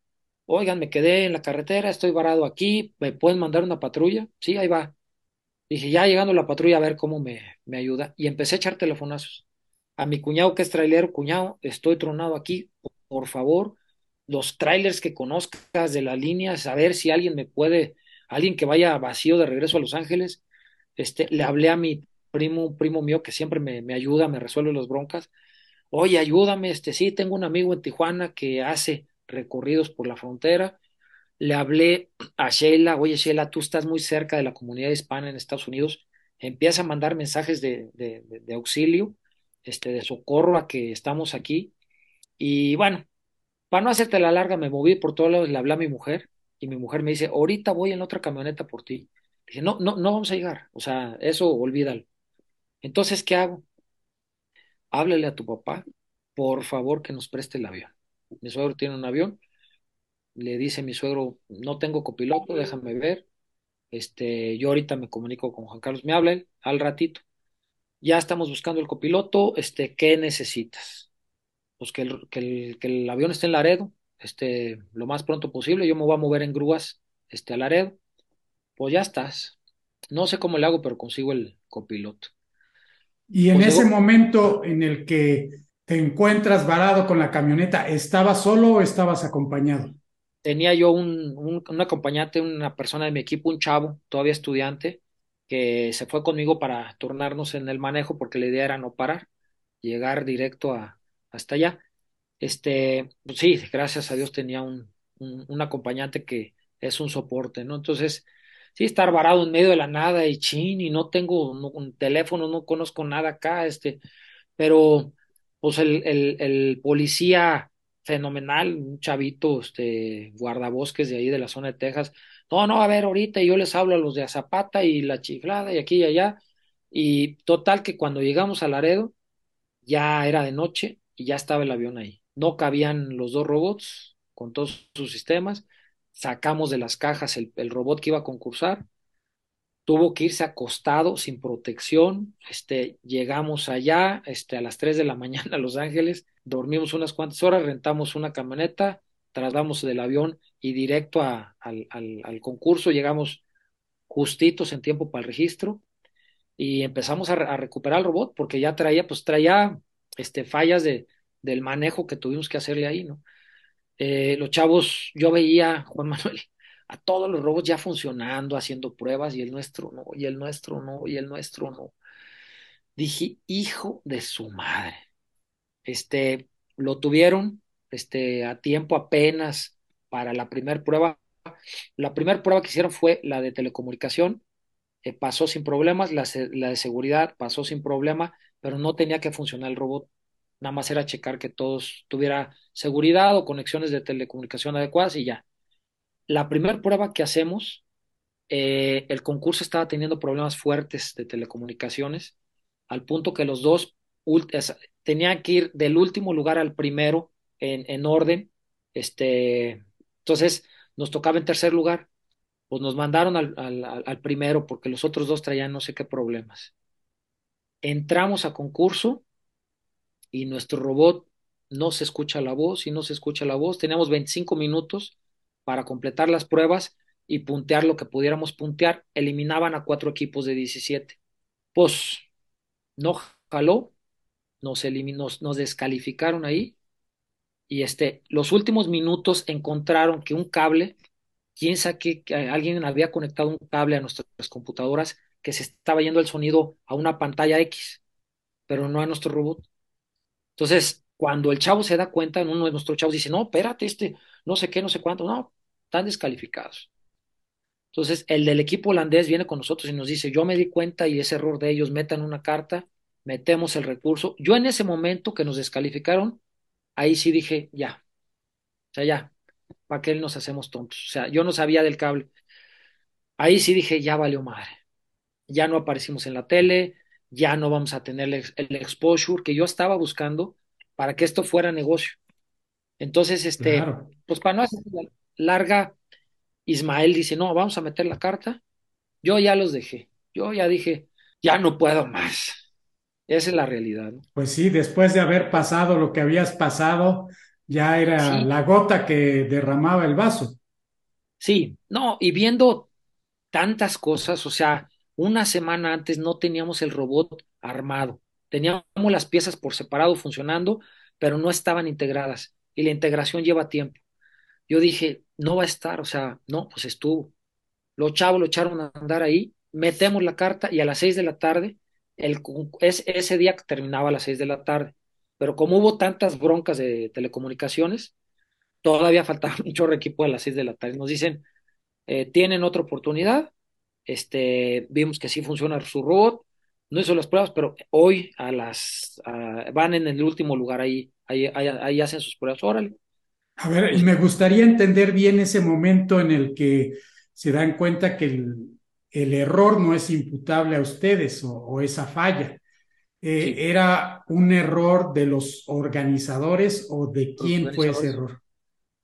Oigan, me quedé en la carretera, estoy varado aquí, ¿me pueden mandar una patrulla? Sí, ahí va. Dije, ya llegando la patrulla a ver cómo me, me ayuda. Y empecé a echar telefonazos. A mi cuñado que es trailero, cuñado, estoy tronado aquí, por favor, los trailers que conozcas de la línea, saber si alguien me puede, alguien que vaya vacío de regreso a Los Ángeles. Este, le hablé a mi primo, primo mío que siempre me, me ayuda, me resuelve las broncas. Oye, ayúdame, este, sí, tengo un amigo en Tijuana que hace recorridos por la frontera. Le hablé a Sheila, oye Sheila, tú estás muy cerca de la comunidad hispana en Estados Unidos, empieza a mandar mensajes de, de, de auxilio, este, de socorro a que estamos aquí. Y bueno, para no hacerte la larga, me moví por todos lados, le hablé a mi mujer y mi mujer me dice, ahorita voy en otra camioneta por ti. Dije, no, no, no vamos a llegar, o sea, eso olvídalo. Entonces, ¿qué hago? Háblale a tu papá, por favor, que nos preste el avión mi suegro tiene un avión, le dice mi suegro, no tengo copiloto, déjame ver, este, yo ahorita me comunico con Juan Carlos, me habla al ratito, ya estamos buscando el copiloto, este, ¿qué necesitas? Pues que el, que el, que el avión esté en Laredo, este, lo más pronto posible, yo me voy a mover en grúas, este, a Laredo, pues ya estás. No sé cómo le hago, pero consigo el copiloto. Y en Pues ese momento en el que te encuentras varado con la camioneta, ¿estabas solo o estabas acompañado? tenía yo un, un, un acompañante, una persona de mi equipo, un chavo, todavía estudiante, que se fue conmigo para turnarnos en el manejo porque la idea era no parar, llegar directo a, hasta allá. Este, pues sí, gracias a Dios tenía un, un, acompañante que es un soporte, ¿no? Entonces, sí, estar varado en medio de la nada y chin, y no tengo un teléfono, no conozco nada acá, este, pero pues el, el, el policía fenomenal, un chavito, este, guardabosques de ahí de la zona de Texas, no, no, a ver, ahorita yo les hablo a los de Azapata y la chiflada y aquí y allá, y total que cuando llegamos a Laredo, ya era de noche y ya estaba el avión ahí. No cabían los dos robots con todos sus sistemas. Sacamos de las cajas el, robot que iba a concursar. Tuvo que irse acostado, sin protección. Este, llegamos allá, este, a las 3 de la mañana a Los Ángeles. Dormimos unas cuantas horas, rentamos una camioneta, trasladamos del avión y directo al, al concurso. Llegamos justitos en tiempo para el registro y empezamos a, a, recuperar el robot porque ya traía, pues traía este, fallas de, del manejo que tuvimos que hacerle ahí, ¿no? Eh, los chavos, yo veía, Juan Manuel, a todos los robots ya funcionando, haciendo pruebas y el nuestro no, y el nuestro no, y el nuestro no. Dije, hijo de su madre. Este, lo tuvieron, este, a tiempo apenas para la primera prueba. La primera prueba que hicieron fue la de telecomunicación eh, pasó sin problemas, la, la, de seguridad pasó sin problema, pero no tenía que funcionar el robot. Nada más era checar que todos tuviera seguridad o conexiones de telecomunicación adecuadas y ya. La primera prueba que hacemos, eh, el concurso estaba teniendo problemas fuertes de telecomunicaciones, al punto que los dos tenían que ir del último lugar al primero en, en orden. Este, entonces nos tocaba en tercer lugar pues nos mandaron al, al, al, primero porque los otros dos traían no sé qué problemas. Entramos a concurso y nuestro robot no se escucha la voz y no se escucha la voz. Teníamos 25 minutos para completar las pruebas y puntear lo que pudiéramos puntear. Eliminaban a cuatro equipos de 17. Pues no jaló, nos, eliminó, descalificaron ahí y este, los últimos minutos encontraron que un cable quién sabe que alguien había conectado un cable a nuestras computadoras que se estaba yendo el sonido a una pantalla X, pero no a nuestro robot. Entonces, cuando el chavo se da cuenta, uno de nuestros chavos dice, no, espérate, este, no sé qué, no sé cuánto, no, están descalificados. Entonces, el del equipo holandés viene con nosotros y nos dice, yo me di cuenta y ese error de ellos, metan una carta, metemos el recurso. Yo en ese momento que nos descalificaron, ahí sí dije, ya, o sea, ya, ¿para qué nos hacemos tontos? O sea, yo no sabía del cable. Ahí sí dije, ya valió madre. Ya no aparecimos en la tele, ya no vamos a tener el, el exposure que yo estaba buscando para que esto fuera negocio. Entonces, este, claro. pues para no hacer larga, Ismael dice, no, vamos a meter la carta. Yo ya los dejé. Yo ya dije, ya no puedo más. Esa es la realidad. ¿no? Pues sí, después de haber pasado lo que habías pasado, ya era sí. la gota que derramaba el vaso. Sí, no, y viendo tantas cosas, o sea, una semana antes no teníamos el robot armado, teníamos las piezas por separado funcionando, pero no estaban integradas y la integración lleva tiempo. Yo dije, no va a estar, o sea, no, pues estuvo. Los chavos lo echaron a andar ahí, metemos la carta y a las seis de la tarde, el, es, ese día terminaba a las seis de la tarde pero como hubo tantas broncas de telecomunicaciones, todavía faltaba mucho equipo a las 6 de la tarde. Nos dicen, eh, tienen otra oportunidad, este, vimos que sí funciona su robot, no hizo las pruebas, pero hoy a las a, van en el último lugar ahí, ahí, ahí, ahí hacen sus pruebas, órale. A ver, y me gustaría entender bien ese momento en el que se dan cuenta que el, el error no es imputable a ustedes o, o esa falla. Eh, sí. ¿Era un error de los organizadores o de quién fue ese error?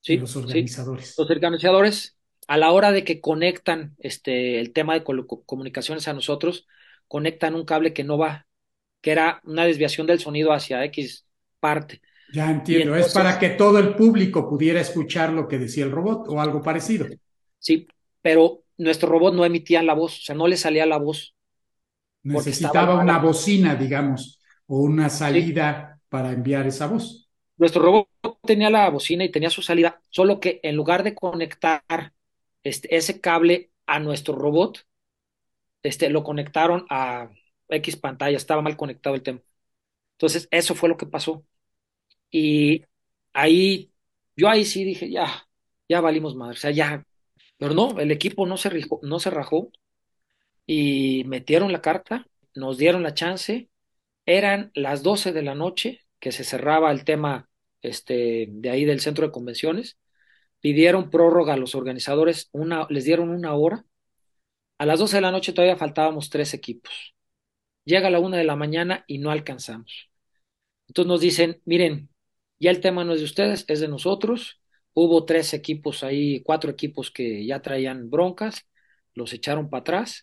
Sí, de los organizadores. Sí. Los organizadores, a la hora de que conectan este, el tema de comunicaciones a nosotros, conectan un cable que no va, que era una desviación del sonido hacia X parte. Ya entiendo, entonces, es para que todo el público pudiera escuchar lo que decía el robot o algo parecido. Sí, pero nuestro robot no emitía la voz, o sea, no le salía la voz. Necesitaba una bocina, digamos, o una salida sí. para enviar esa voz. Nuestro robot tenía la bocina y tenía su salida, solo que en lugar de conectar este, ese cable a nuestro robot, este, lo conectaron a X pantalla, estaba mal conectado el tema. Entonces, eso fue lo que pasó. Y ahí, yo ahí sí dije, ya, ya valimos madre, o sea, ya. Pero no, el equipo no se, rijó, no se rajó y metieron la carta, nos dieron la chance. Eran las 12 de la noche que se cerraba el tema este, de ahí del centro de convenciones. Pidieron prórroga a los organizadores, una, les dieron una hora. A las 12 de la noche todavía faltábamos tres equipos. Llega la una de la mañana y no alcanzamos. Entonces nos dicen, miren, ya el tema no es de ustedes, es de nosotros. Hubo tres equipos ahí, cuatro equipos que ya traían broncas, los echaron para atrás,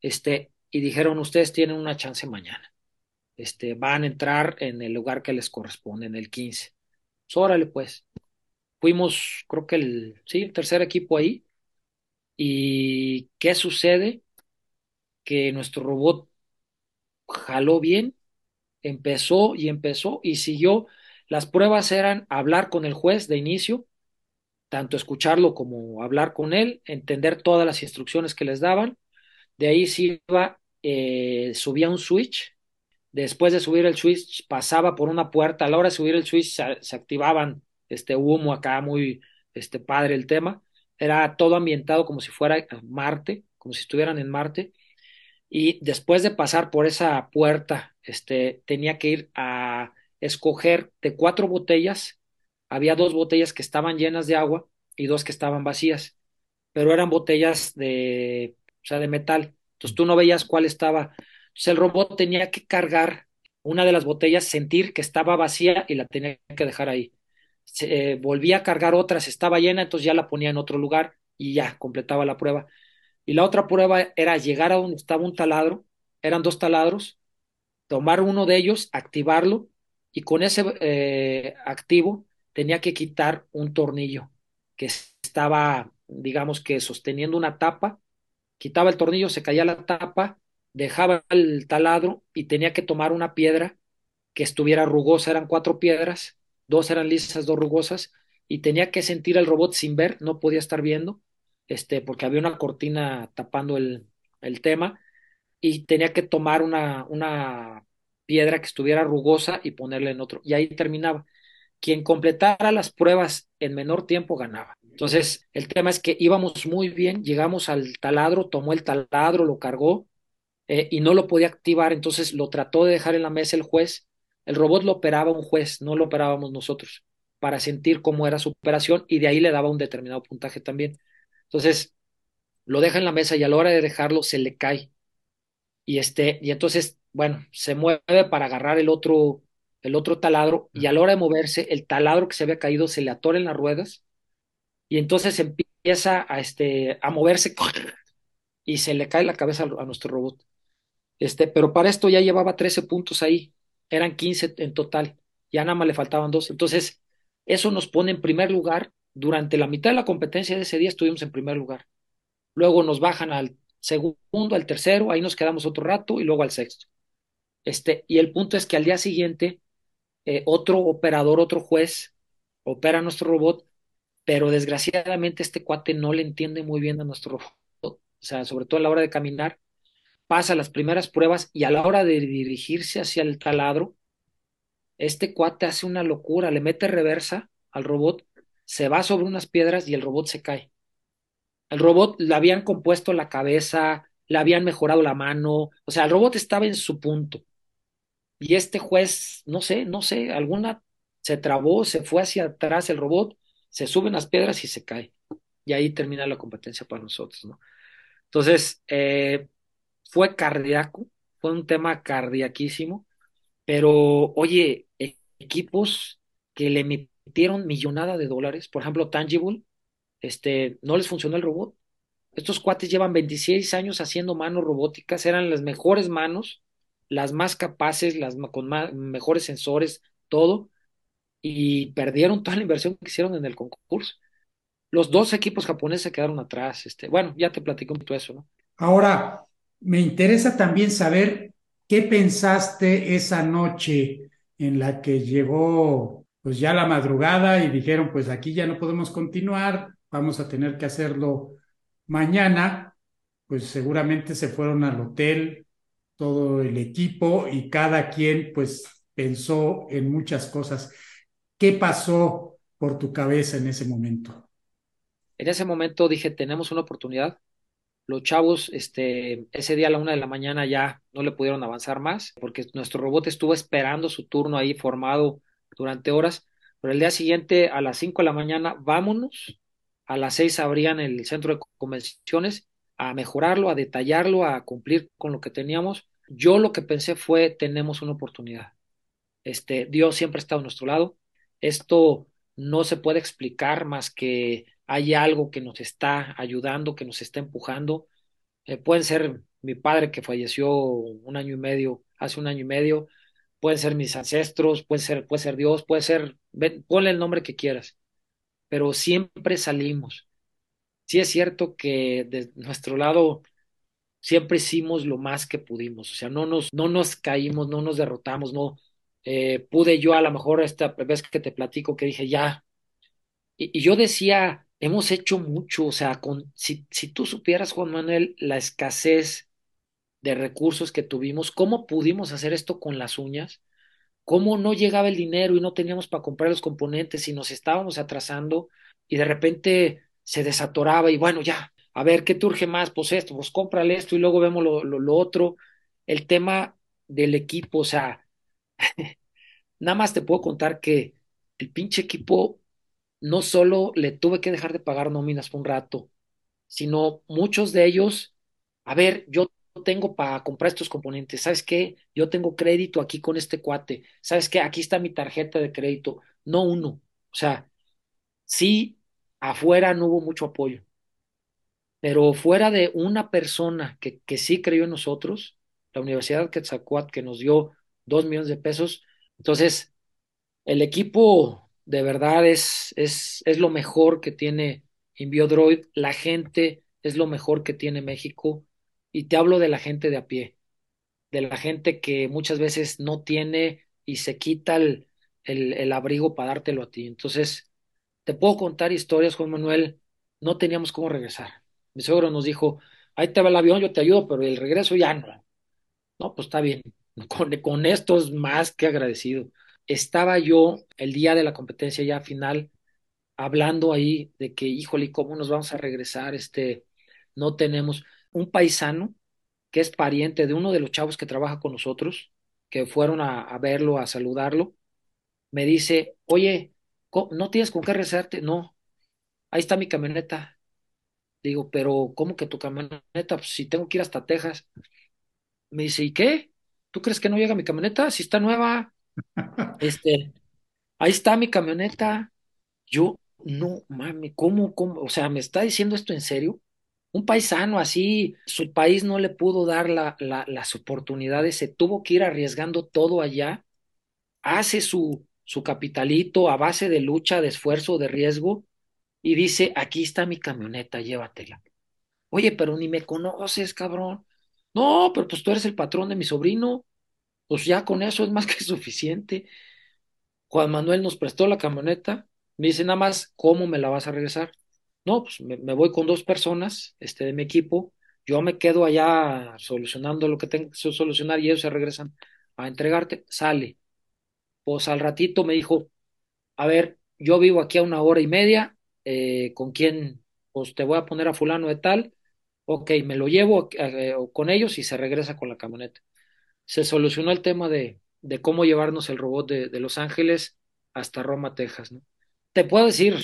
este, y dijeron, ustedes tienen una chance mañana. Este, van a entrar en el lugar que les corresponde, en el 15. Pues, órale, pues. Fuimos, creo que el, sí, el tercer equipo ahí. ¿Y qué sucede? Que nuestro robot jaló bien, empezó y empezó y siguió. Las pruebas eran hablar con el juez de inicio, tanto escucharlo como hablar con él, entender todas las instrucciones que les daban. De ahí se iba, eh, subía un switch. Después de subir el switch, pasaba por una puerta. A la hora de subir el switch, se, se activaban este humo acá, muy este, padre el tema. Era todo ambientado como si fuera Marte, como si estuvieran en Marte y después de pasar por esa puerta, este, tenía que ir a escoger de cuatro botellas, había dos botellas que estaban llenas de agua y dos que estaban vacías, pero eran botellas de, o sea, de metal, entonces tú no veías cuál estaba, entonces el robot tenía que cargar una de las botellas, sentir que estaba vacía y la tenía que dejar ahí. Se, eh, volvía a cargar otras, estaba llena, entonces ya la ponía en otro lugar y ya completaba la prueba. Y la otra prueba era llegar a donde estaba un taladro, eran dos taladros, tomar uno de ellos, activarlo, y con ese eh, activo tenía que quitar un tornillo que estaba, digamos que sosteniendo una tapa, quitaba el tornillo, se caía la tapa, dejaba el taladro y tenía que tomar una piedra que estuviera rugosa, eran cuatro piedras, dos eran lisas, dos rugosas, y tenía que sentir el robot sin ver, no podía estar viendo, este, porque había una cortina tapando el, el tema y tenía que tomar una, una piedra que estuviera rugosa y ponerla en otro. Y ahí terminaba. Quien completara las pruebas en menor tiempo ganaba. Entonces, el tema es que íbamos muy bien, llegamos al taladro, tomó el taladro, lo cargó eh, y no lo podía activar, entonces lo trató de dejar en la mesa el juez. El robot lo operaba un juez, no lo operábamos nosotros, para sentir cómo era su operación y de ahí le daba un determinado puntaje también. Entonces, lo deja en la mesa y a la hora de dejarlo se le cae. Y este, y entonces, bueno, se mueve para agarrar el otro, el otro taladro, y a la hora de moverse, el taladro que se había caído se le atora en las ruedas, y entonces empieza a, este, a moverse y se le cae la cabeza a, nuestro robot. Este, pero para esto ya llevaba 13 puntos ahí, eran 15 en total, ya nada más le faltaban dos. Entonces, eso nos pone en primer lugar durante la mitad de la competencia de ese día estuvimos en primer lugar. Luego nos bajan al segundo, al tercero, ahí nos quedamos otro rato y luego al sexto. Este, y el punto es que al día siguiente eh, otro operador, otro juez, opera nuestro robot, pero desgraciadamente este cuate no le entiende muy bien a nuestro robot, o sea, sobre todo a la hora de caminar, pasa las primeras pruebas y a la hora de dirigirse hacia el taladro, este cuate hace una locura, le mete reversa al robot se va sobre unas piedras y el robot se cae. El robot le habían compuesto la cabeza, le habían mejorado la mano, o sea, el robot estaba en su punto. Y este juez, no sé, no sé, alguna se trabó, se fue hacia atrás el robot, se suben las piedras y se cae. Y ahí termina la competencia para nosotros, ¿no? Entonces, eh, fue cardíaco, fue un tema cardiaquísimo, pero oye, equipos que le metieron millonada de dólares, por ejemplo, Tangible, este, no les funcionó el robot. Estos cuates llevan 26 años haciendo manos robóticas, eran las mejores manos, las más capaces, las con más, mejores sensores, todo, y perdieron toda la inversión que hicieron en el concurso. los dos equipos japoneses se quedaron atrás. Este, bueno, ya te platico un poquito eso, ¿no? Ahora, me interesa también saber qué pensaste esa noche en la que llegó pues ya la madrugada y dijeron, pues aquí ya no podemos continuar, vamos a tener que hacerlo mañana, pues seguramente se fueron al hotel todo el equipo y cada quien pues pensó en muchas cosas. ¿Qué pasó por tu cabeza en ese momento? En ese momento dije, tenemos una oportunidad. Los chavos, este, ese día a la una de la mañana ya no le pudieron avanzar más porque nuestro robot estuvo esperando su turno ahí formado durante horas. Pero el día siguiente a las cinco de la mañana, vámonos. A las seis abrían el centro de convenciones a mejorarlo, a detallarlo, a cumplir con lo que teníamos. Yo lo que pensé fue, tenemos una oportunidad. Este, Dios siempre estado a nuestro lado. Esto no se puede explicar más que hay algo que nos está ayudando, que nos está empujando. Eh, pueden ser mi padre que falleció un año y medio, hace un año y medio, pueden ser mis ancestros, puede ser, puede ser Dios, puede ser, ponle el nombre que quieras, pero siempre salimos. Sí es cierto que de nuestro lado siempre hicimos lo más que pudimos, o sea, no nos, no nos caímos, no nos derrotamos, no, eh, pude yo a lo mejor esta vez que te platico que dije ya, y yo decía, hemos hecho mucho, o sea, con, si, si tú supieras, Juan Manuel, la escasez de recursos que tuvimos, cómo pudimos hacer esto con las uñas, cómo no llegaba el dinero y no teníamos para comprar los componentes y nos estábamos atrasando y de repente se desatoraba y bueno, ya, a ver, ¿qué te urge más? Pues esto, pues cómprale esto y luego vemos lo, lo, lo otro. El tema del equipo, o sea, nada más te puedo contar que el pinche equipo no solo le tuve que dejar de pagar nóminas por un rato, sino muchos de ellos, a ver, yo tengo para comprar estos componentes, ¿sabes qué? Yo tengo crédito aquí con este cuate, ¿sabes qué? Aquí está mi tarjeta de crédito, no uno. O sea, sí, afuera no hubo mucho apoyo, pero fuera de una persona que, que sí creyó en nosotros, la Universidad Quetzalcoatl, que nos dio dos millones de pesos, entonces el equipo de verdad es, es, es lo mejor que tiene Inbiodroid, la gente es lo mejor que tiene México y te hablo de la gente de a pie, de la gente que muchas veces no tiene y se quita el, el, el abrigo para dártelo a ti. Entonces, te puedo contar historias, Juan Manuel, no teníamos cómo regresar. Mi suegro nos dijo, ahí te va el avión, yo te ayudo, pero el regreso ya no. No, pues está bien, con, con esto es más que agradecido. Estaba yo el día de la competencia ya final hablando ahí de que, híjole, ¿cómo nos vamos a regresar? Este, no tenemos un paisano que es pariente de uno de los chavos que trabaja con nosotros, que fueron a, verlo, a saludarlo, me dice, oye, ¿no tienes con qué rezarte? No, ahí está mi camioneta. Digo, pero ¿cómo que tu camioneta? Pues si tengo que ir hasta Texas. Me dice, ¿y qué? ¿Tú crees que no llega mi camioneta? Si está nueva. Este, ahí está mi camioneta. Yo, no, mami, ¿cómo, cómo? O sea, ¿me está diciendo esto en serio? Un paisano así, su país no le pudo dar la, la, las oportunidades, se tuvo que ir arriesgando todo allá, hace su, su capitalito a base de lucha, de esfuerzo, de riesgo, y dice, aquí está mi camioneta, llévatela. Oye, pero ni me conoces, cabrón. No, pero pues tú eres el patrón de mi sobrino, pues ya con eso es más que suficiente. Juan Manuel nos prestó la camioneta, me dice nada más, ¿cómo me la vas a regresar? No, pues me, voy con dos personas este, de mi equipo, yo me quedo allá solucionando lo que tengo que solucionar y ellos se regresan a entregarte, sale. Pues al ratito me dijo, a ver, yo vivo aquí a una hora y media, eh, ¿con quién? Pues te voy a poner a fulano de tal, ok, me lo llevo eh, con ellos y se regresa con la camioneta. Se solucionó el tema de, de cómo llevarnos el robot de, de Los Ángeles hasta Roma, Texas, ¿no? Te puedo decir,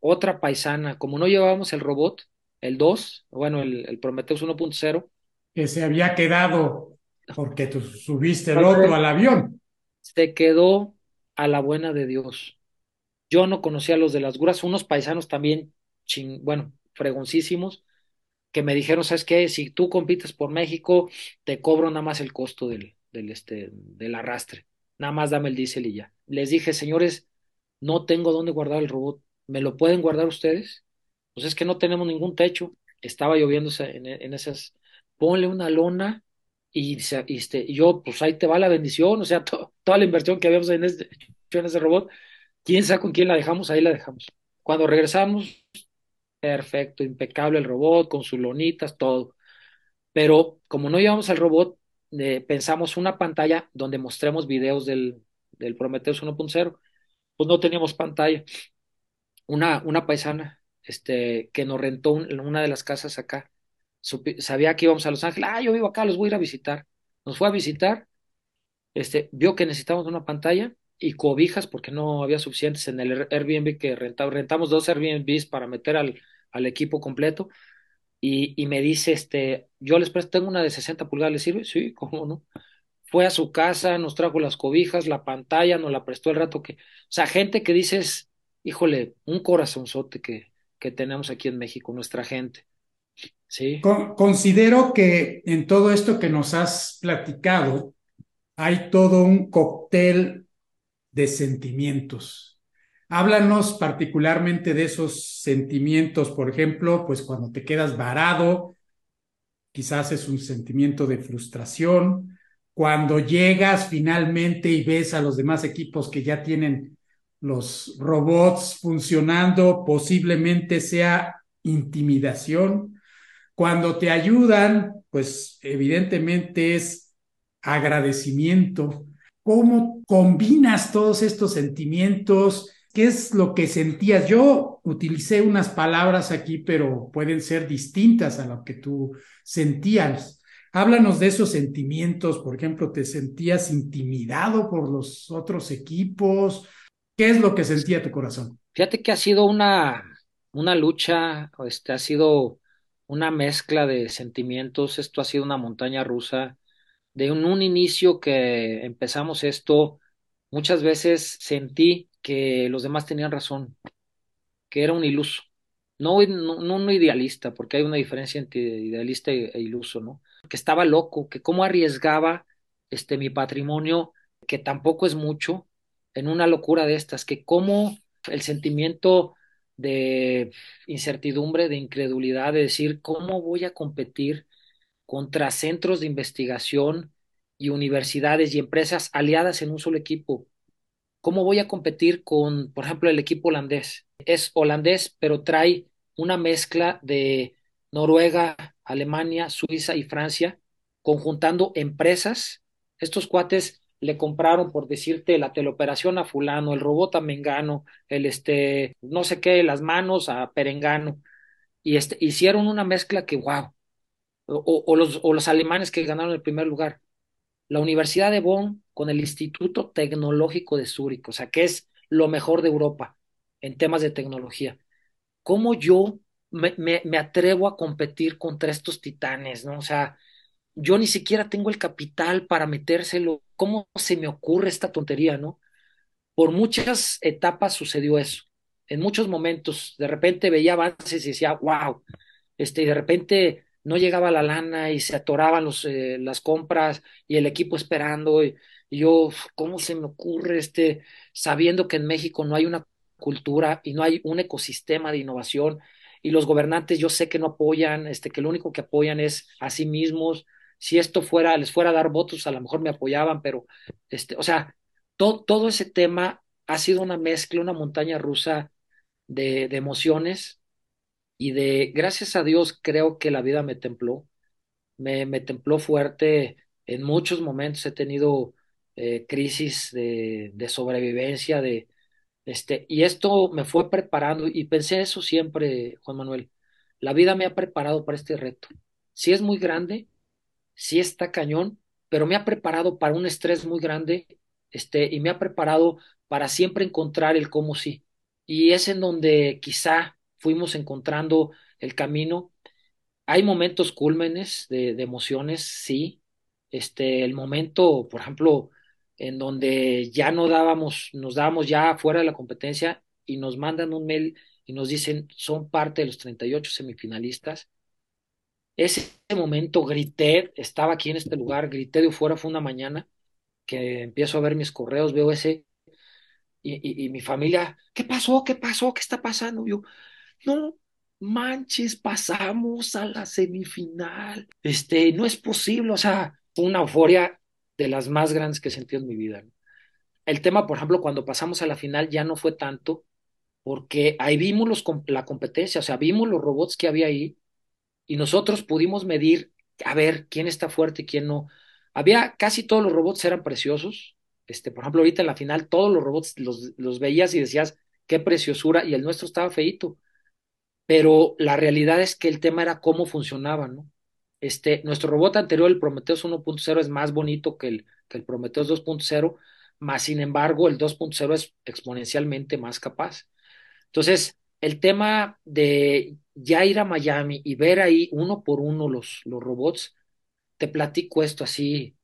otra paisana, como no llevábamos el robot, el 2, bueno, el, el Prometheus 1.0. Que se había quedado porque tú subiste el otro al avión. Se quedó a la buena de Dios. Yo no conocía a los de las guras, unos paisanos también, ching, bueno, fregoncísimos, que me dijeron, ¿sabes qué? Si tú compites por México, te cobro nada más el costo del, del, este, del arrastre. Nada más dame el diésel y ya. Les dije, señores, no tengo dónde guardar el robot ¿Me lo pueden guardar ustedes? Pues es que no tenemos ningún techo. Estaba lloviendo en, en esas. Ponle una lona y, y este, yo, pues ahí te va la bendición, o sea, toda la inversión que habíamos en este, en ese robot, quién sabe con quién la dejamos, ahí la dejamos. Cuando regresamos, perfecto, impecable el robot, con sus lonitas, todo. Pero como no llevamos al robot, eh, pensamos una pantalla donde mostremos videos del, del Prometheus 1.0, pues no teníamos pantalla. Una, una paisana este, que nos rentó una de las casas acá, sabía que íbamos a Los Ángeles, ah, yo vivo acá, los voy a ir a visitar. Nos fue a visitar, este, vio que necesitábamos una pantalla y cobijas porque no había suficientes en el Airbnb que rentamos, rentamos dos Airbnbs para meter al, al equipo completo y, me dice, este, yo les presto, tengo una de 60 pulgadas, ¿le sirve? Sí, ¿cómo no? Fue a su casa, nos trajo las cobijas, la pantalla, nos la prestó el rato que, o sea, gente que dices, híjole, un corazonzote que, que tenemos aquí en México, nuestra gente. Sí. considero que en todo esto que nos has platicado hay todo un cóctel de sentimientos. Háblanos particularmente de esos sentimientos, por ejemplo, pues cuando te quedas varado, quizás es un sentimiento de frustración, cuando llegas finalmente y ves a los demás equipos que ya tienen los robots funcionando, posiblemente sea intimidación, cuando te ayudan, pues evidentemente es agradecimiento. ¿Cómo combinas todos estos sentimientos? ¿Qué es lo que sentías? Yo utilicé unas palabras aquí, pero pueden ser distintas a lo que tú sentías. Háblanos de esos sentimientos, por ejemplo, ¿te sentías intimidado por los otros equipos? ¿Qué es lo que sentía tu corazón? Fíjate que ha sido una, una lucha, este, ha sido una mezcla de sentimientos. Esto ha sido una montaña rusa. De un, un inicio que empezamos esto, muchas veces sentí que los demás tenían razón, que era un iluso. No, un idealista, porque hay una diferencia entre idealista e, e iluso, ¿no? Que estaba loco, que cómo arriesgaba este mi patrimonio, que tampoco es mucho, en una locura de estas, que cómo el sentimiento de incertidumbre, de incredulidad, de decir, ¿cómo voy a competir contra centros de investigación y universidades y empresas aliadas en un solo equipo? ¿Cómo voy a competir con, por ejemplo, el equipo holandés? Es holandés, pero trae una mezcla de Noruega, Alemania, Suiza y Francia, conjuntando empresas. Estos cuates le compraron, por decirte, la teleoperación a fulano, el robot a Mengano, el este, no sé qué, las manos a Perengano, y este, hicieron una mezcla que, wow, o, o, los, o los alemanes que ganaron el primer lugar, la Universidad de Bonn con el Instituto Tecnológico de Zúrich, o sea, que es lo mejor de Europa en temas de tecnología. ¿Cómo yo me, atrevo a competir contra estos titanes, no? O sea, yo ni siquiera tengo el capital para metérselo. ¿Cómo se me ocurre esta tontería, no? Por muchas etapas sucedió eso. En muchos momentos, de repente veía avances y decía, wow, este, y de repente no llegaba la lana y se atoraban eh, las compras y el equipo esperando. Yo, ¿cómo se me ocurre este, sabiendo que en México no hay una cultura y no hay un ecosistema de innovación y los gobernantes yo sé que no apoyan, este, que lo único que apoyan es a sí mismos si esto fuera, les fuera a dar votos, a lo mejor me apoyaban, pero, este, o sea, todo ese tema ha sido una mezcla, una montaña rusa de, de emociones y de, gracias a Dios, creo que la vida me templó, me, me templó fuerte en muchos momentos, he tenido eh, crisis de, sobrevivencia, de, este, y esto me fue preparando y pensé eso siempre, Juan Manuel, la vida me ha preparado para este reto. Si es muy grande, sí está cañón, pero me ha preparado para un estrés muy grande, este, y me ha preparado para siempre encontrar el cómo sí. Y es en donde quizá fuimos encontrando el camino. Hay momentos cúlmenes de, de emociones, sí. Este, el momento, por ejemplo, en donde ya no dábamos, nos dábamos ya fuera de la competencia y nos mandan un mail y nos dicen son parte de los 38 semifinalistas ese momento grité, estaba aquí en este lugar, grité de fuera, fue una mañana que empiezo a ver mis correos, veo ese, y, y, mi familia, ¿qué pasó? ¿Qué pasó? ¿Qué está pasando? Yo, no, manches, pasamos a la semifinal. Este, no es posible, o sea, una euforia de las más grandes que he sentido en mi vida. El tema, por ejemplo, cuando pasamos a la final ya no fue tanto, porque ahí vimos la competencia, o sea, vimos los robots que había ahí y nosotros pudimos medir, a ver, quién está fuerte y quién no. Había, casi todos los robots eran preciosos. Este, por ejemplo, ahorita en la final todos los robots los, los veías y decías, qué preciosura, y el nuestro estaba feito. Pero la realidad es que el tema era cómo funcionaba, ¿no? Este, nuestro robot anterior, el Prometheus 1.0, es más bonito que el, que el Prometheus 2.0, más sin embargo, el 2.0 es exponencialmente más capaz. Entonces, el tema de ya ir a Miami y ver ahí uno por uno los, robots, te platico esto así.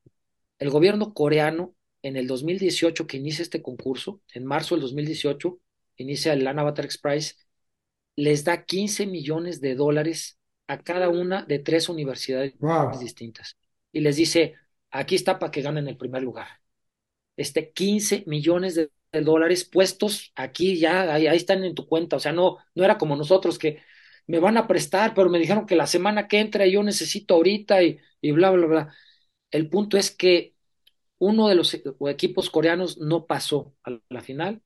El gobierno coreano, en el 2018 que inicia este concurso, en marzo del 2018, inicia el Avatar Prize, les da 15 millones de dólares a cada una de tres universidades distintas. Y les dice, aquí está para que ganen el primer lugar. Este 15 millones de, dólares puestos aquí ya, ahí, están en tu cuenta. O sea, no, no era como nosotros que me van a prestar, pero me dijeron que la semana que entra yo necesito ahorita y, y bla, bla, bla. El punto es que uno de los equipos coreanos no pasó a la final,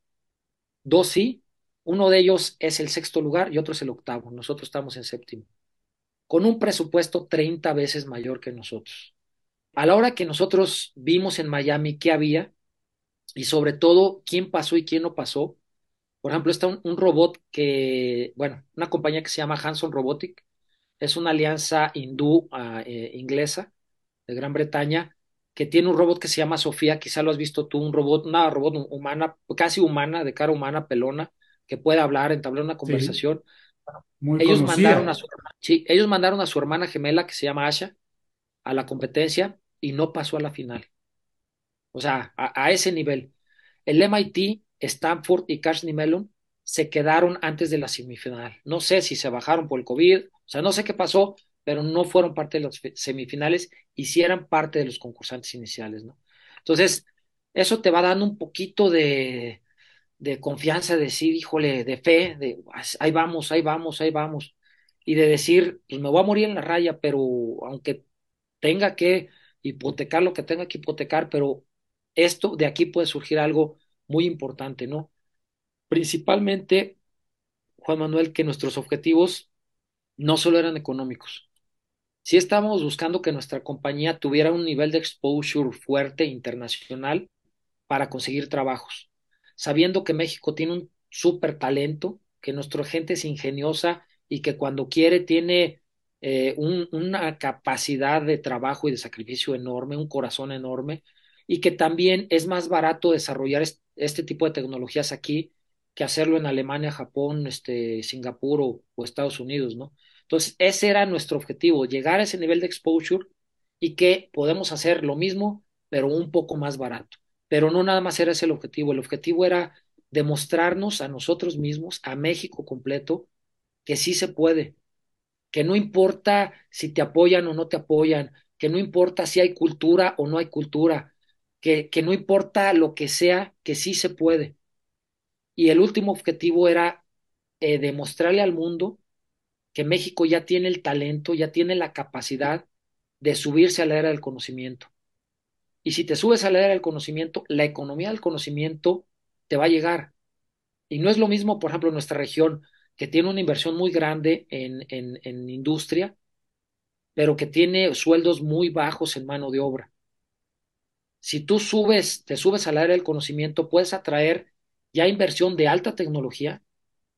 dos sí, uno de ellos es el sexto lugar y otro es el octavo. Nosotros estamos en séptimo. Con un presupuesto 30 veces mayor que nosotros. A la hora que nosotros vimos en Miami qué había y sobre todo quién pasó y quién no pasó, por ejemplo, está un, robot que, bueno, una compañía que se llama Hanson Robotic, es una alianza hindú ah, eh, inglesa de Gran Bretaña que tiene un robot que se llama Sofía, quizá lo has visto tú, un robot, una robot humana, casi humana, de cara humana, pelona, que pueda hablar, entablar una conversación. Ellos mandaron a su sí, ellos mandaron a su hermana gemela que se llama Asha a la competencia y no pasó a la final. O sea, a, ese nivel. El MIT, Stanford y Carnegie Mellon se quedaron antes de la semifinal. No sé si se bajaron por el COVID, o sea, no sé qué pasó, pero no fueron parte de las semifinales y sí eran parte de los concursantes iniciales, ¿no? Entonces, eso te va dando un poquito de, de confianza, de decir, híjole, de fe, de ahí vamos, ahí vamos, ahí vamos, y de decir, pues me voy a morir en la raya, pero aunque tenga que hipotecar lo que tenga que hipotecar, pero esto de aquí puede surgir algo muy importante, ¿no? Principalmente, Juan Manuel, que nuestros objetivos no solo eran económicos. Sí estábamos buscando que nuestra compañía tuviera un nivel de exposure fuerte internacional para conseguir trabajos sabiendo que México tiene un súper talento, que nuestra gente es ingeniosa y que cuando quiere tiene eh, una capacidad de trabajo y de sacrificio enorme, un corazón enorme, y que también es más barato desarrollar este, tipo de tecnologías aquí que hacerlo en Alemania, Japón, este, Singapur o, o Estados Unidos, ¿no? Entonces, ese era nuestro objetivo, llegar a ese nivel de exposure y que podemos hacer lo mismo, pero un poco más barato pero no nada más era ese el objetivo, el objetivo era demostrarnos a nosotros mismos, a México completo, que sí se puede, que no importa si te apoyan o no te apoyan, que no importa si hay cultura o no hay cultura, que, que no importa lo que sea, que sí se puede. Y el último objetivo era eh, demostrarle al mundo que México ya tiene el talento, ya tiene la capacidad de subirse a la era del conocimiento y si te subes a la era del conocimiento, la economía del conocimiento te va a llegar. Y no es lo mismo, por ejemplo, en nuestra región, que tiene una inversión muy grande en, en, en industria, pero que tiene sueldos muy bajos en mano de obra. Si tú subes, te subes a la era del conocimiento, puedes atraer ya inversión de alta tecnología,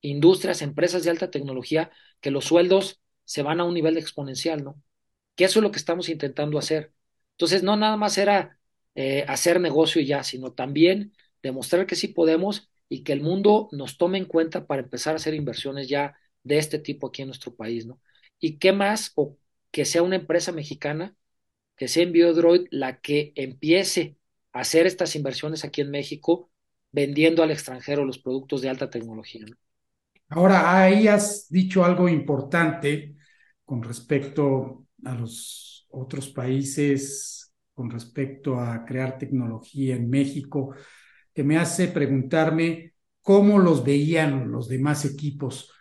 industrias, empresas de alta tecnología, que los sueldos se van a un nivel exponencial, ¿no? Que eso es lo que estamos intentando hacer. Entonces, no nada más era eh, hacer negocio ya, sino también demostrar que sí podemos y que el mundo nos tome en cuenta para empezar a hacer inversiones ya de este tipo aquí en nuestro país, ¿no? Y qué más, o que sea una empresa mexicana, que sea Enviodroid la que empiece a hacer estas inversiones aquí en México, vendiendo al extranjero los productos de alta tecnología. ¿no? Ahora, ahí has dicho algo importante con respecto a los otros países con respecto a crear tecnología en México, que me hace preguntarme cómo los veían los demás equipos.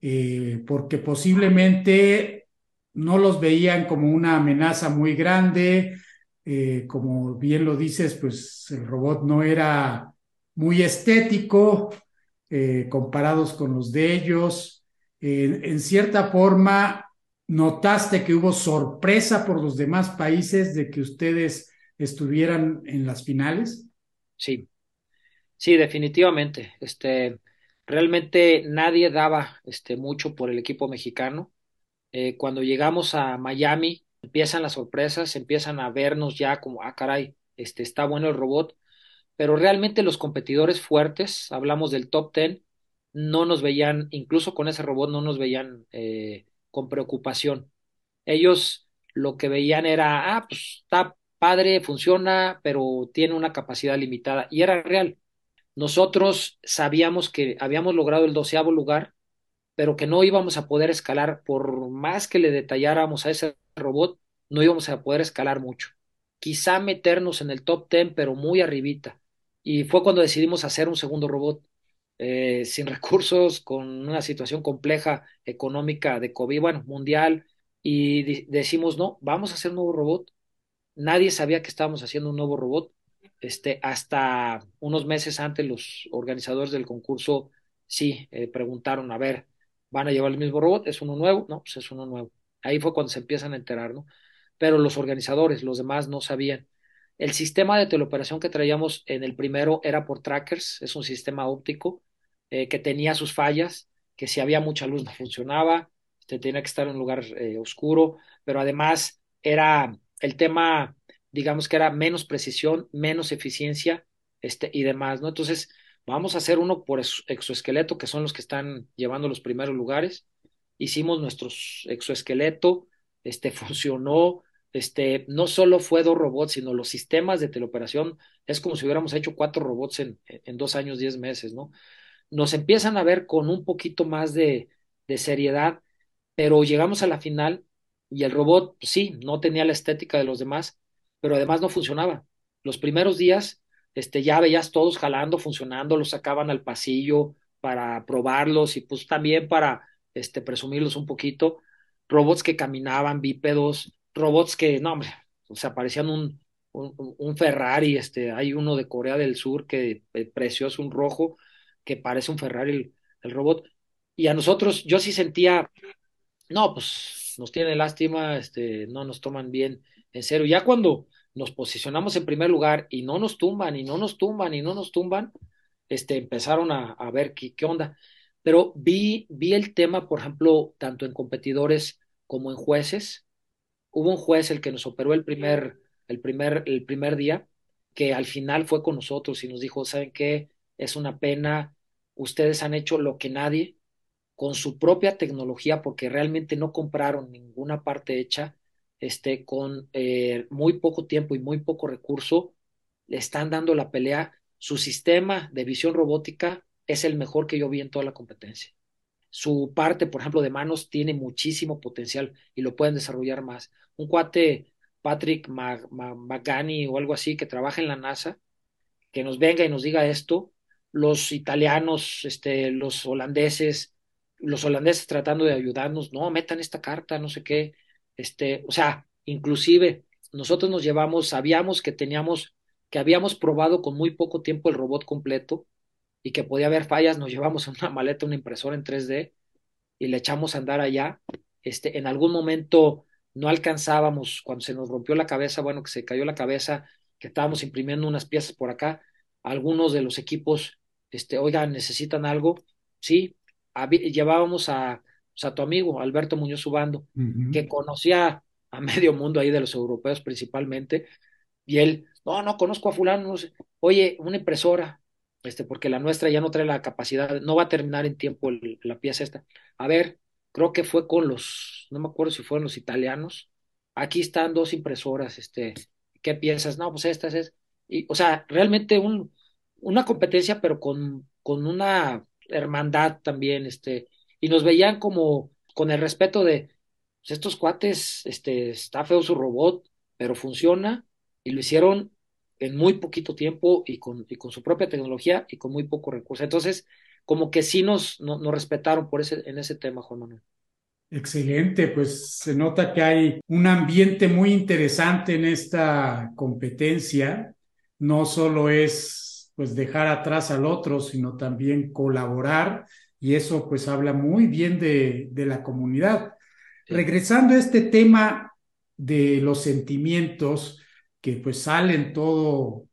eh, porque posiblemente no los veían como una amenaza muy grande, eh, como bien lo dices, pues el robot no era muy estético eh, comparados con los de ellos. en cierta forma, ¿notaste que hubo sorpresa por los demás países de que ustedes estuvieran en las finales? Sí, sí, definitivamente. Este, realmente nadie daba este, mucho por el equipo mexicano. Eh, cuando llegamos a Miami, empiezan las sorpresas, empiezan a vernos ya como, ah, caray, este, está bueno el robot, pero realmente los competidores fuertes, hablamos del top ten, no nos veían, incluso con ese robot, no nos veían eh, con preocupación. Ellos lo que veían era, ah, pues está padre, funciona, pero tiene una capacidad limitada. Y era real. Nosotros sabíamos que habíamos logrado el doceavo lugar, pero que no íbamos a poder escalar, por más que le detalláramos a ese robot, no íbamos a poder escalar mucho. Quizá meternos en el top ten, pero muy arribita. Y fue cuando decidimos hacer un segundo robot. Eh, sin recursos, con una situación compleja económica de COVID, bueno, mundial, y decimos, no, vamos a hacer un nuevo robot. Nadie sabía que estábamos haciendo un nuevo robot. Este, hasta unos meses antes los organizadores del concurso sí eh, preguntaron, a ver, ¿van a llevar el mismo robot? ¿Es uno nuevo? No, pues es uno nuevo. Ahí fue cuando se empiezan a enterar, ¿no? Pero los organizadores, los demás no sabían. El sistema de teleoperación que traíamos en el primero era por trackers, es un sistema óptico eh, que tenía sus fallas, que si había mucha luz no funcionaba, este, tenía que estar en un lugar eh, oscuro, pero además era el tema, digamos que era menos precisión, menos eficiencia este, y demás, ¿no? Entonces, vamos a hacer uno por exoesqueleto, que son los que están llevando los primeros lugares. Hicimos nuestro exoesqueleto, este, funcionó, este, no solo fue dos robots, sino los sistemas de teleoperación, es como si hubiéramos hecho cuatro robots en, en dos años, diez meses, ¿no? Nos empiezan a ver con un poquito más de, seriedad, pero llegamos a la final y el robot, pues sí, no tenía la estética de los demás, pero además no funcionaba. Los primeros días, este, ya veías todos jalando, funcionando, los sacaban al pasillo para probarlos y pues también para este, presumirlos un poquito. Robots que caminaban, bípedos, robots que, no, hombre, o sea, parecían un, un, Ferrari, este, hay uno de Corea del Sur que eh, precioso, un rojo, que parece un Ferrari el, robot. Y a nosotros, yo sí sentía, no, pues nos tiene lástima, este, no nos toman bien en serio. Ya cuando nos posicionamos en primer lugar y no nos tumban y no nos tumban y no nos tumban, este, empezaron a, a ver qué, qué, onda. Pero vi, vi el tema, por ejemplo, tanto en competidores como en jueces. Hubo un juez el que nos operó el primer, el primer, el primer día, que al final fue con nosotros y nos dijo, ¿saben qué? Es una pena, ustedes han hecho lo que nadie, con su propia tecnología, porque realmente no compraron ninguna parte hecha, este, con eh, muy poco tiempo y muy poco recurso, le están dando la pelea. Su sistema de visión robótica es el mejor que yo vi en toda la competencia. Su parte, por ejemplo, de manos tiene muchísimo potencial y lo pueden desarrollar más. Un cuate, Patrick Magani o algo así, que trabaja en la NASA, que nos venga y nos diga esto, los italianos, este, los holandeses, los holandeses tratando de ayudarnos, no, metan esta carta, no sé qué, este, o sea, inclusive nosotros nos llevamos, sabíamos que teníamos, que habíamos probado con muy poco tiempo el robot completo y que podía haber fallas, nos llevamos una maleta una impresora en 3D y le echamos a andar allá, este, en algún momento no alcanzábamos, cuando se nos rompió la cabeza, bueno, que se cayó la cabeza, que estábamos imprimiendo unas piezas por acá, algunos de los equipos, este, oigan, necesitan algo, sí, llevábamos a, pues, a tu amigo Alberto Muñoz Ubando, que conocía a medio mundo ahí de los europeos principalmente, y él, no, no conozco a fulano, no sé. oye, una impresora, este, porque la nuestra ya no trae la capacidad, no va a terminar en tiempo la pieza esta. A ver, creo que fue con los, no me acuerdo si fueron los italianos, aquí están dos impresoras, este, ¿qué piensas? No, pues estas es, y, o sea, realmente un, una competencia, pero con, con una hermandad también, este, y nos veían como con el respeto de pues estos cuates, este, está feo su robot, pero funciona, y lo hicieron en muy poquito tiempo y con, y con su propia tecnología y con muy poco recurso. Entonces, como que sí nos, nos respetaron por ese, en ese tema, Juan Manuel. Excelente, pues se nota que hay un ambiente muy interesante en esta competencia. No solo es pues dejar atrás al otro, sino también colaborar y eso pues habla muy bien de, de la comunidad. Regresando a este tema de los sentimientos que pues salen todo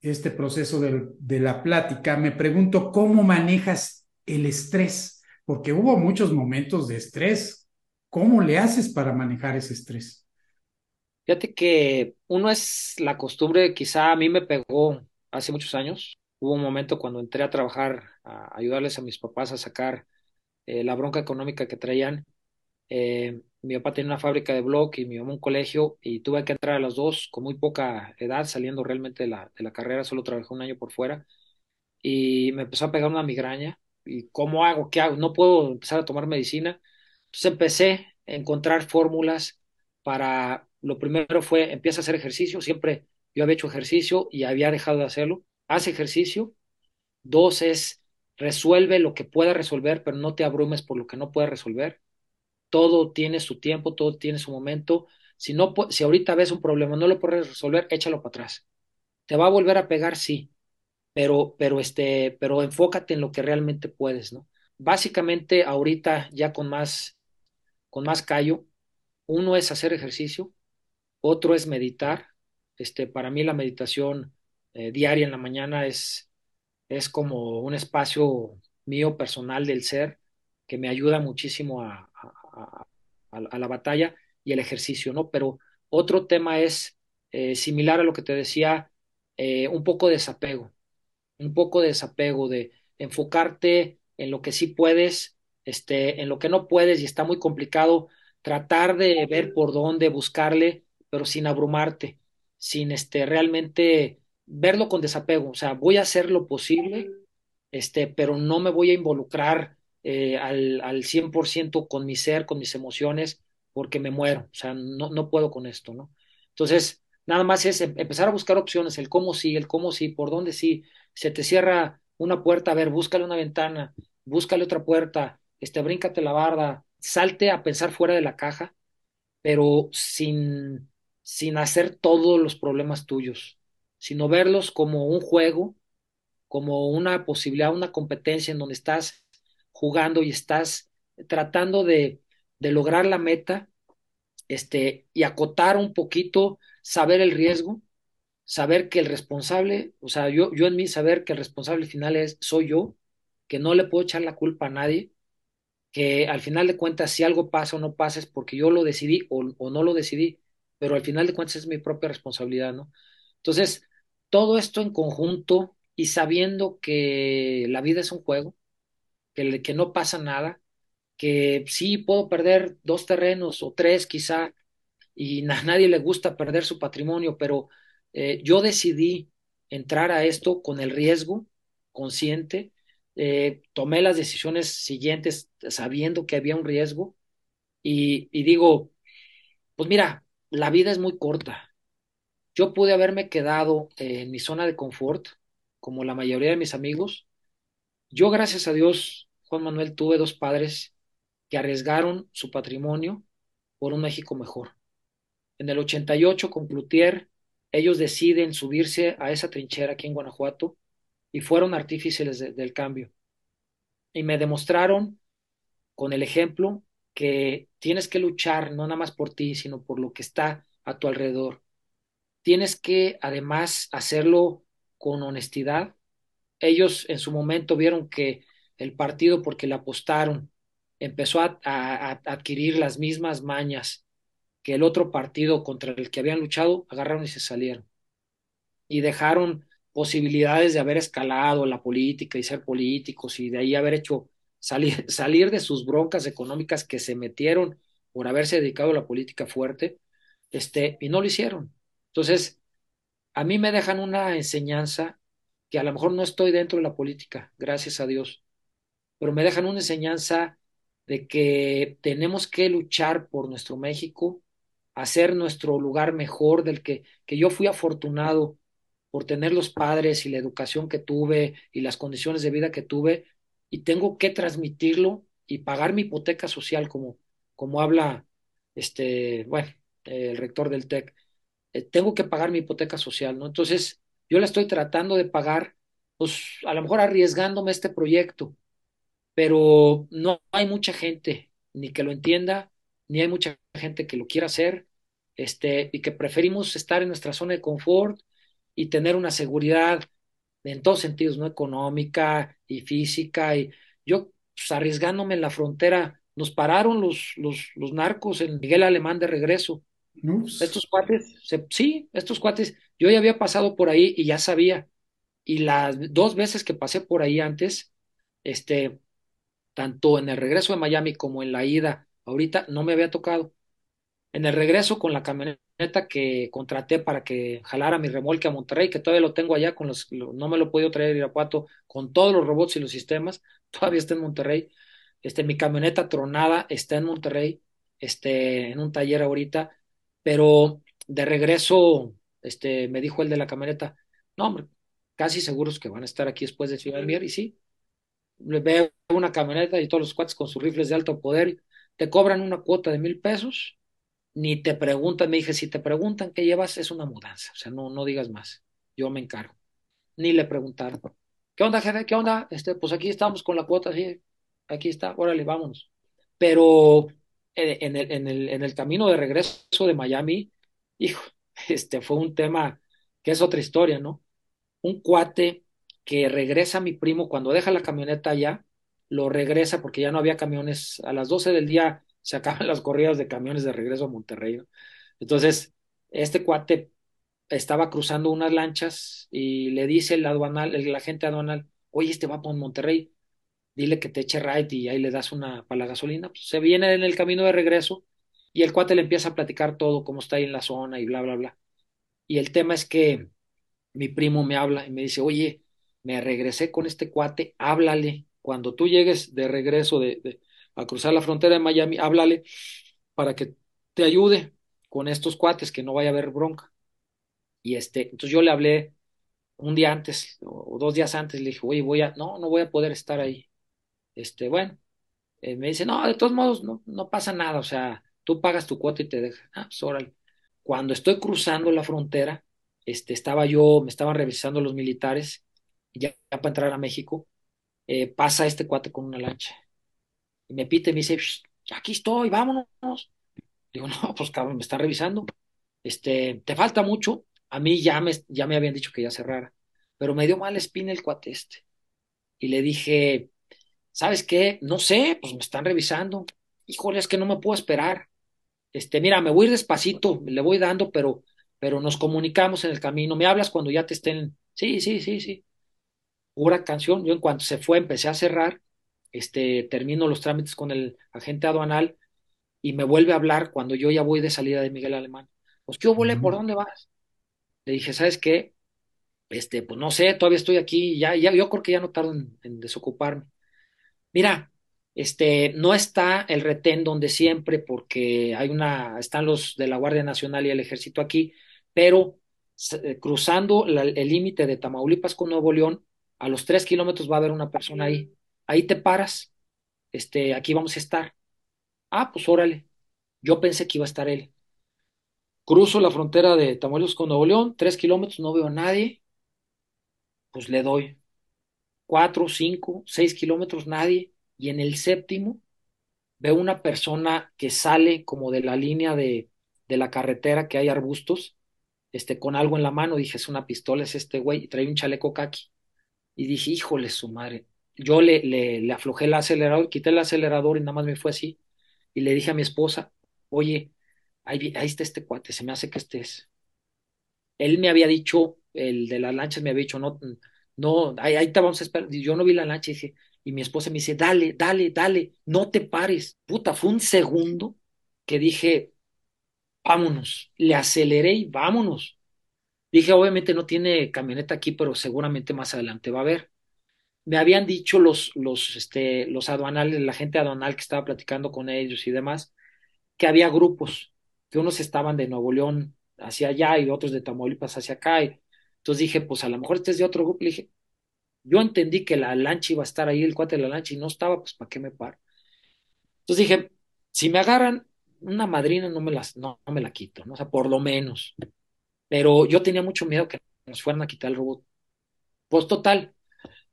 este proceso de, de la plática, me pregunto cómo manejas el estrés porque hubo muchos momentos de estrés. ¿Cómo le haces para manejar ese estrés? Fíjate que uno es la costumbre, quizá a mí me pegó hace muchos años. Hubo un momento cuando entré a trabajar, a ayudarles a mis papás a sacar eh, la bronca económica que traían. Eh, mi papá tenía una fábrica de blog y mi mamá un colegio y tuve que entrar a las dos con muy poca edad, saliendo realmente de la, de la carrera, solo trabajé un año por fuera y me empezó a pegar una migraña ¿Y cómo hago? ¿Qué hago? No puedo empezar a tomar medicina. Entonces empecé a encontrar fórmulas para, lo primero fue, empieza a hacer ejercicio, siempre yo había hecho ejercicio y había dejado de hacerlo. Haz ejercicio. Dos es, resuelve lo que pueda resolver, pero no te abrumes por lo que no puedes resolver. Todo tiene su tiempo, todo tiene su momento. Si, no, si ahorita ves un problema, no lo puedes resolver, échalo para atrás. ¿Te va a volver a pegar? Sí pero, pero, este, pero enfócate en lo que realmente puedes, ¿no? Básicamente, ahorita ya con más, con más callo, uno es hacer ejercicio, otro es meditar. Este, para mí la meditación eh, diaria en la mañana es, es como un espacio mío personal del ser que me ayuda muchísimo a, a, la batalla y el ejercicio, ¿no? Pero otro tema es eh, similar a lo que te decía, eh, un poco de desapego un poco de desapego, de enfocarte en lo que sí puedes, este, en lo que no puedes y está muy complicado, tratar de ver por dónde buscarle, pero sin abrumarte, sin este, realmente verlo con desapego. O sea, voy a hacer lo posible, este, pero no me voy a involucrar eh, al, al 100% con mi ser, con mis emociones, porque me muero. O sea, no, no puedo con esto, ¿no? Entonces, nada más es em, empezar a buscar opciones, el cómo sí, el cómo sí, por dónde sí, se te cierra una puerta, a ver, búscale una ventana, búscale otra puerta, este, bríncate la barda, salte a pensar fuera de la caja, pero sin, sin hacer todos los problemas tuyos, sino verlos como un juego, como una posibilidad, una competencia en donde estás jugando y estás tratando de, de lograr la meta, este, y acotar un poquito, saber el riesgo, saber que el responsable, o sea, yo, yo en mí saber que el responsable final es, soy yo, que no le puedo echar la culpa a nadie, que al final de cuentas si algo pasa o no pasa es porque yo lo decidí o, o no lo decidí, pero al final de cuentas es mi propia responsabilidad, ¿no? Entonces, todo esto en conjunto y sabiendo que la vida es un juego, que, que no pasa nada, que sí puedo perder dos terrenos o tres quizá, y a nadie le gusta perder su patrimonio, pero eh, yo decidí entrar a esto con el riesgo consciente, eh, tomé las decisiones siguientes sabiendo que había un riesgo y, y digo, pues mira, la vida es muy corta. Yo pude haberme quedado en mi zona de confort, como la mayoría de mis amigos. Yo, gracias a Dios, Juan Manuel, tuve dos padres que arriesgaron su patrimonio por un México mejor. En el 88 con Cloutier ellos deciden subirse a esa trinchera aquí en Guanajuato y fueron artífices del cambio. Y me demostraron con el ejemplo que tienes que luchar no nada más por ti, sino por lo que está a tu alrededor. Tienes que además hacerlo con honestidad. Ellos en su momento vieron que el partido, porque le apostaron, empezó a, a adquirir las mismas mañas que el otro partido contra el que habían luchado agarraron y se salieron. Y dejaron posibilidades de haber escalado la política y ser políticos y de ahí haber hecho salir, salir de sus broncas económicas que se metieron por haberse dedicado a la política fuerte, este, y no lo hicieron. Entonces, a mí me dejan una enseñanza que a lo mejor no estoy dentro de la política, gracias a Dios, pero me dejan una enseñanza de que tenemos que luchar por nuestro México, hacer nuestro lugar mejor del que, que yo fui afortunado por tener los padres y la educación que tuve y las condiciones de vida que tuve y tengo que transmitirlo y pagar mi hipoteca social como, como habla este, bueno, el rector del TEC. Eh, tengo que pagar mi hipoteca social, ¿no? Entonces, yo la estoy tratando de pagar, pues a lo mejor arriesgándome este proyecto, pero no hay mucha gente ni que lo entienda, ni hay mucha gente que lo quiera hacer, este, y que preferimos estar en nuestra zona de confort y tener una seguridad en todos sentidos, ¿no? Económica y física. Y yo, pues, arriesgándome en la frontera, nos pararon los, los, los narcos en Miguel Alemán de regreso. Estos cuates, sí, estos cuates, yo ya había pasado por ahí y ya sabía. Y las dos veces que pasé por ahí antes, este, tanto en el regreso de Miami como en la ida, ahorita no me había tocado. En el regreso con la camioneta que contraté para que jalara mi remolque a Monterrey, que todavía lo tengo allá, con los, no me lo he podido traer a Irapuato, con todos los robots y los sistemas, todavía está en Monterrey. Este, mi camioneta tronada está en Monterrey, este, en un taller ahorita, pero de regreso, este, me dijo el de la camioneta, no, hombre, casi seguros que van a estar aquí después de Ciudad Mier, y sí, veo una camioneta y todos los cuates con sus rifles de alto poder, te cobran una cuota de mil pesos, ni te preguntan, me dije, si te preguntan qué llevas, es una mudanza, o sea, no, no digas más, yo me encargo. Ni le preguntaron, ¿qué onda, jefe? ¿Qué onda? Este, pues aquí estamos con la cuota, aquí está, órale, vámonos. Pero en el, en el, en el camino de regreso de Miami, hijo, este fue un tema que es otra historia, ¿no? Un cuate que regresa mi primo cuando deja la camioneta allá, lo regresa porque ya no había camiones. A las 12 del día se acaban las corridas de camiones de regreso a Monterrey. Entonces, este cuate estaba cruzando unas lanchas y le dice el aduanal, el agente aduanal, oye, este va por Monterrey, dile que te eche right y ahí le das una para la gasolina. Pues se viene en el camino de regreso y el cuate le empieza a platicar todo, cómo está ahí en la zona y bla, bla, bla. Y el tema es que mi primo me habla y me dice, oye, me regresé con este cuate, háblale. Cuando tú llegues de regreso de, a cruzar la frontera de Miami, háblale para que te ayude con estos cuates, que no vaya a haber bronca. Y este, entonces yo le hablé un día antes o dos días antes, le dije, oye, voy a, no, no voy a poder estar ahí. Este, bueno, eh, me dice, no, de todos modos, no, no pasa nada, o sea, tú pagas tu cuota y te dejas. Ah, pues órale. Cuando estoy cruzando la frontera, este, estaba yo, me estaban revisando los militares ya, para entrar a México, eh, pasa este cuate con una lancha. Me pite y me dice, aquí estoy, vámonos. Digo, no, pues cabrón, me está revisando. Este, te falta mucho. A mí ya me, ya me habían dicho que ya cerrara, pero me dio mal espina el cuate este. Y le dije, ¿sabes qué? No sé, pues me están revisando. Híjole, es que no me puedo esperar. Este, mira, me voy despacito, le voy dando, pero, pero nos comunicamos en el camino. Me hablas cuando ya te estén. Sí, sí, sí, sí pura canción. Yo en cuanto se fue empecé a cerrar, este, termino los trámites con el agente aduanal y me vuelve a hablar cuando yo ya voy de salida de Miguel Alemán. Pues, ¿qué volé? ¿Por dónde vas? Le dije, ¿sabes qué? Este, pues no sé, todavía estoy aquí, ya, ya, yo creo que ya no tardo en, en desocuparme. Mira, este, no está el retén donde siempre, porque hay una, están los de la Guardia Nacional y el Ejército aquí, pero eh, cruzando el límite de Tamaulipas con Nuevo León, a los tres kilómetros va a haber una persona ahí, ahí te paras, este, aquí vamos a estar. Ah, pues órale, yo pensé que iba a estar él. Cruzo la frontera de Tamaulipas con Nuevo León, tres kilómetros, no veo a nadie, pues le doy. Cuatro, cinco, seis kilómetros, nadie. Y en el séptimo veo una persona que sale como de la línea de, de la carretera que hay arbustos, este, con algo en la mano. Dije, es una pistola, es este güey, y trae un chaleco kaki y dije, híjole, su madre. Yo le, le, aflojé el acelerador, quité el acelerador y nada más me fue así. Y le dije a mi esposa, oye, ahí, ahí está este cuate, se me hace que estés. Él me había dicho, el de las lanchas me había dicho, no, no, ahí, ahí te vamos a esperar. Yo no vi la lancha y dije, y mi esposa me dice, dale, dale, dale, no te pares. Puta, fue un segundo que dije, vámonos. Le aceleré y vámonos. Dije, obviamente no tiene camioneta aquí, pero seguramente más adelante va a haber. Me habían dicho los, los, este, los aduanales, la gente aduanal que estaba platicando con ellos y demás, que había grupos, que unos estaban de Nuevo León hacia allá y otros de Tamaulipas hacia acá. Entonces dije, pues a lo mejor este es de otro grupo. Le dije, Yo entendí que la lancha iba a estar ahí, el cuate de la lancha, y no estaba, pues ¿para qué me paro? Entonces dije, si me agarran una madrina, no me, las, no me la quito, ¿no? O sea, por lo menos. Pero yo tenía mucho miedo que nos fueran a quitar el robot. Pues total,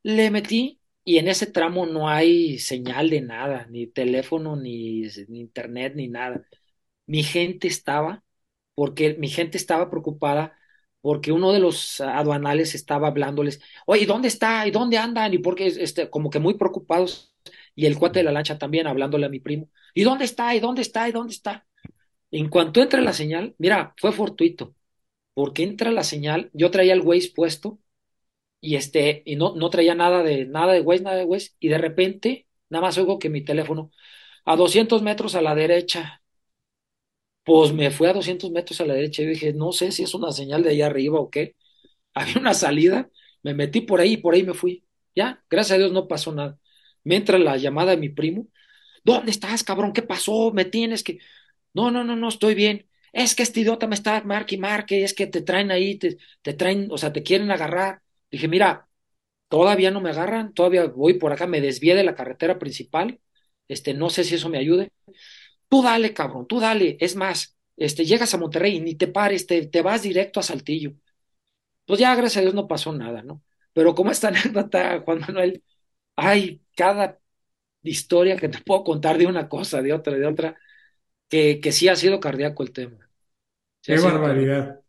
le metí y en ese tramo no hay señal de nada, ni teléfono, ni, internet, ni nada. Mi gente estaba, porque mi gente estaba preocupada porque uno de los aduanales estaba hablándoles, oye, ¿dónde está? ¿Y dónde andan? Y porque, este, como que muy preocupados, y el cuate de la lancha también hablándole a mi primo, ¿y dónde está? ¿Y dónde está? ¿Y dónde está? En cuanto entra la señal, mira, fue fortuito, porque entra la señal, yo traía el Waze puesto, y este, y no, no traía nada de, nada de Waze, nada de Waze, y de repente, nada más oigo que mi teléfono, a 200 metros a la derecha, pues me fui a 200 metros a la derecha y dije, no sé si es una señal de allá arriba o qué. Había una salida, me metí por ahí y por ahí me fui. Ya, gracias a Dios no pasó nada. Me entra la llamada de mi primo. ¿Dónde estás, cabrón? ¿Qué pasó? Me tienes que... No, no, no, no, estoy bien. Es que este idiota me está marque y marque, es que te traen ahí, te, te traen, o sea, te quieren agarrar. Dije, mira, todavía no me agarran, todavía voy por acá, me desvié de la carretera principal. Este, no sé si eso me ayude. Tú dale, cabrón, tú dale. Es más, este, llegas a Monterrey y ni te pares, te, te vas directo a Saltillo. Pues ya, gracias a Dios, no pasó nada, ¿no? Pero como esta anécdota, Juan Manuel, hay cada historia que te puedo contar de una cosa, de otra, de otra, que, que sí ha sido cardíaco el tema. Sí Qué barbaridad. Cardíaco.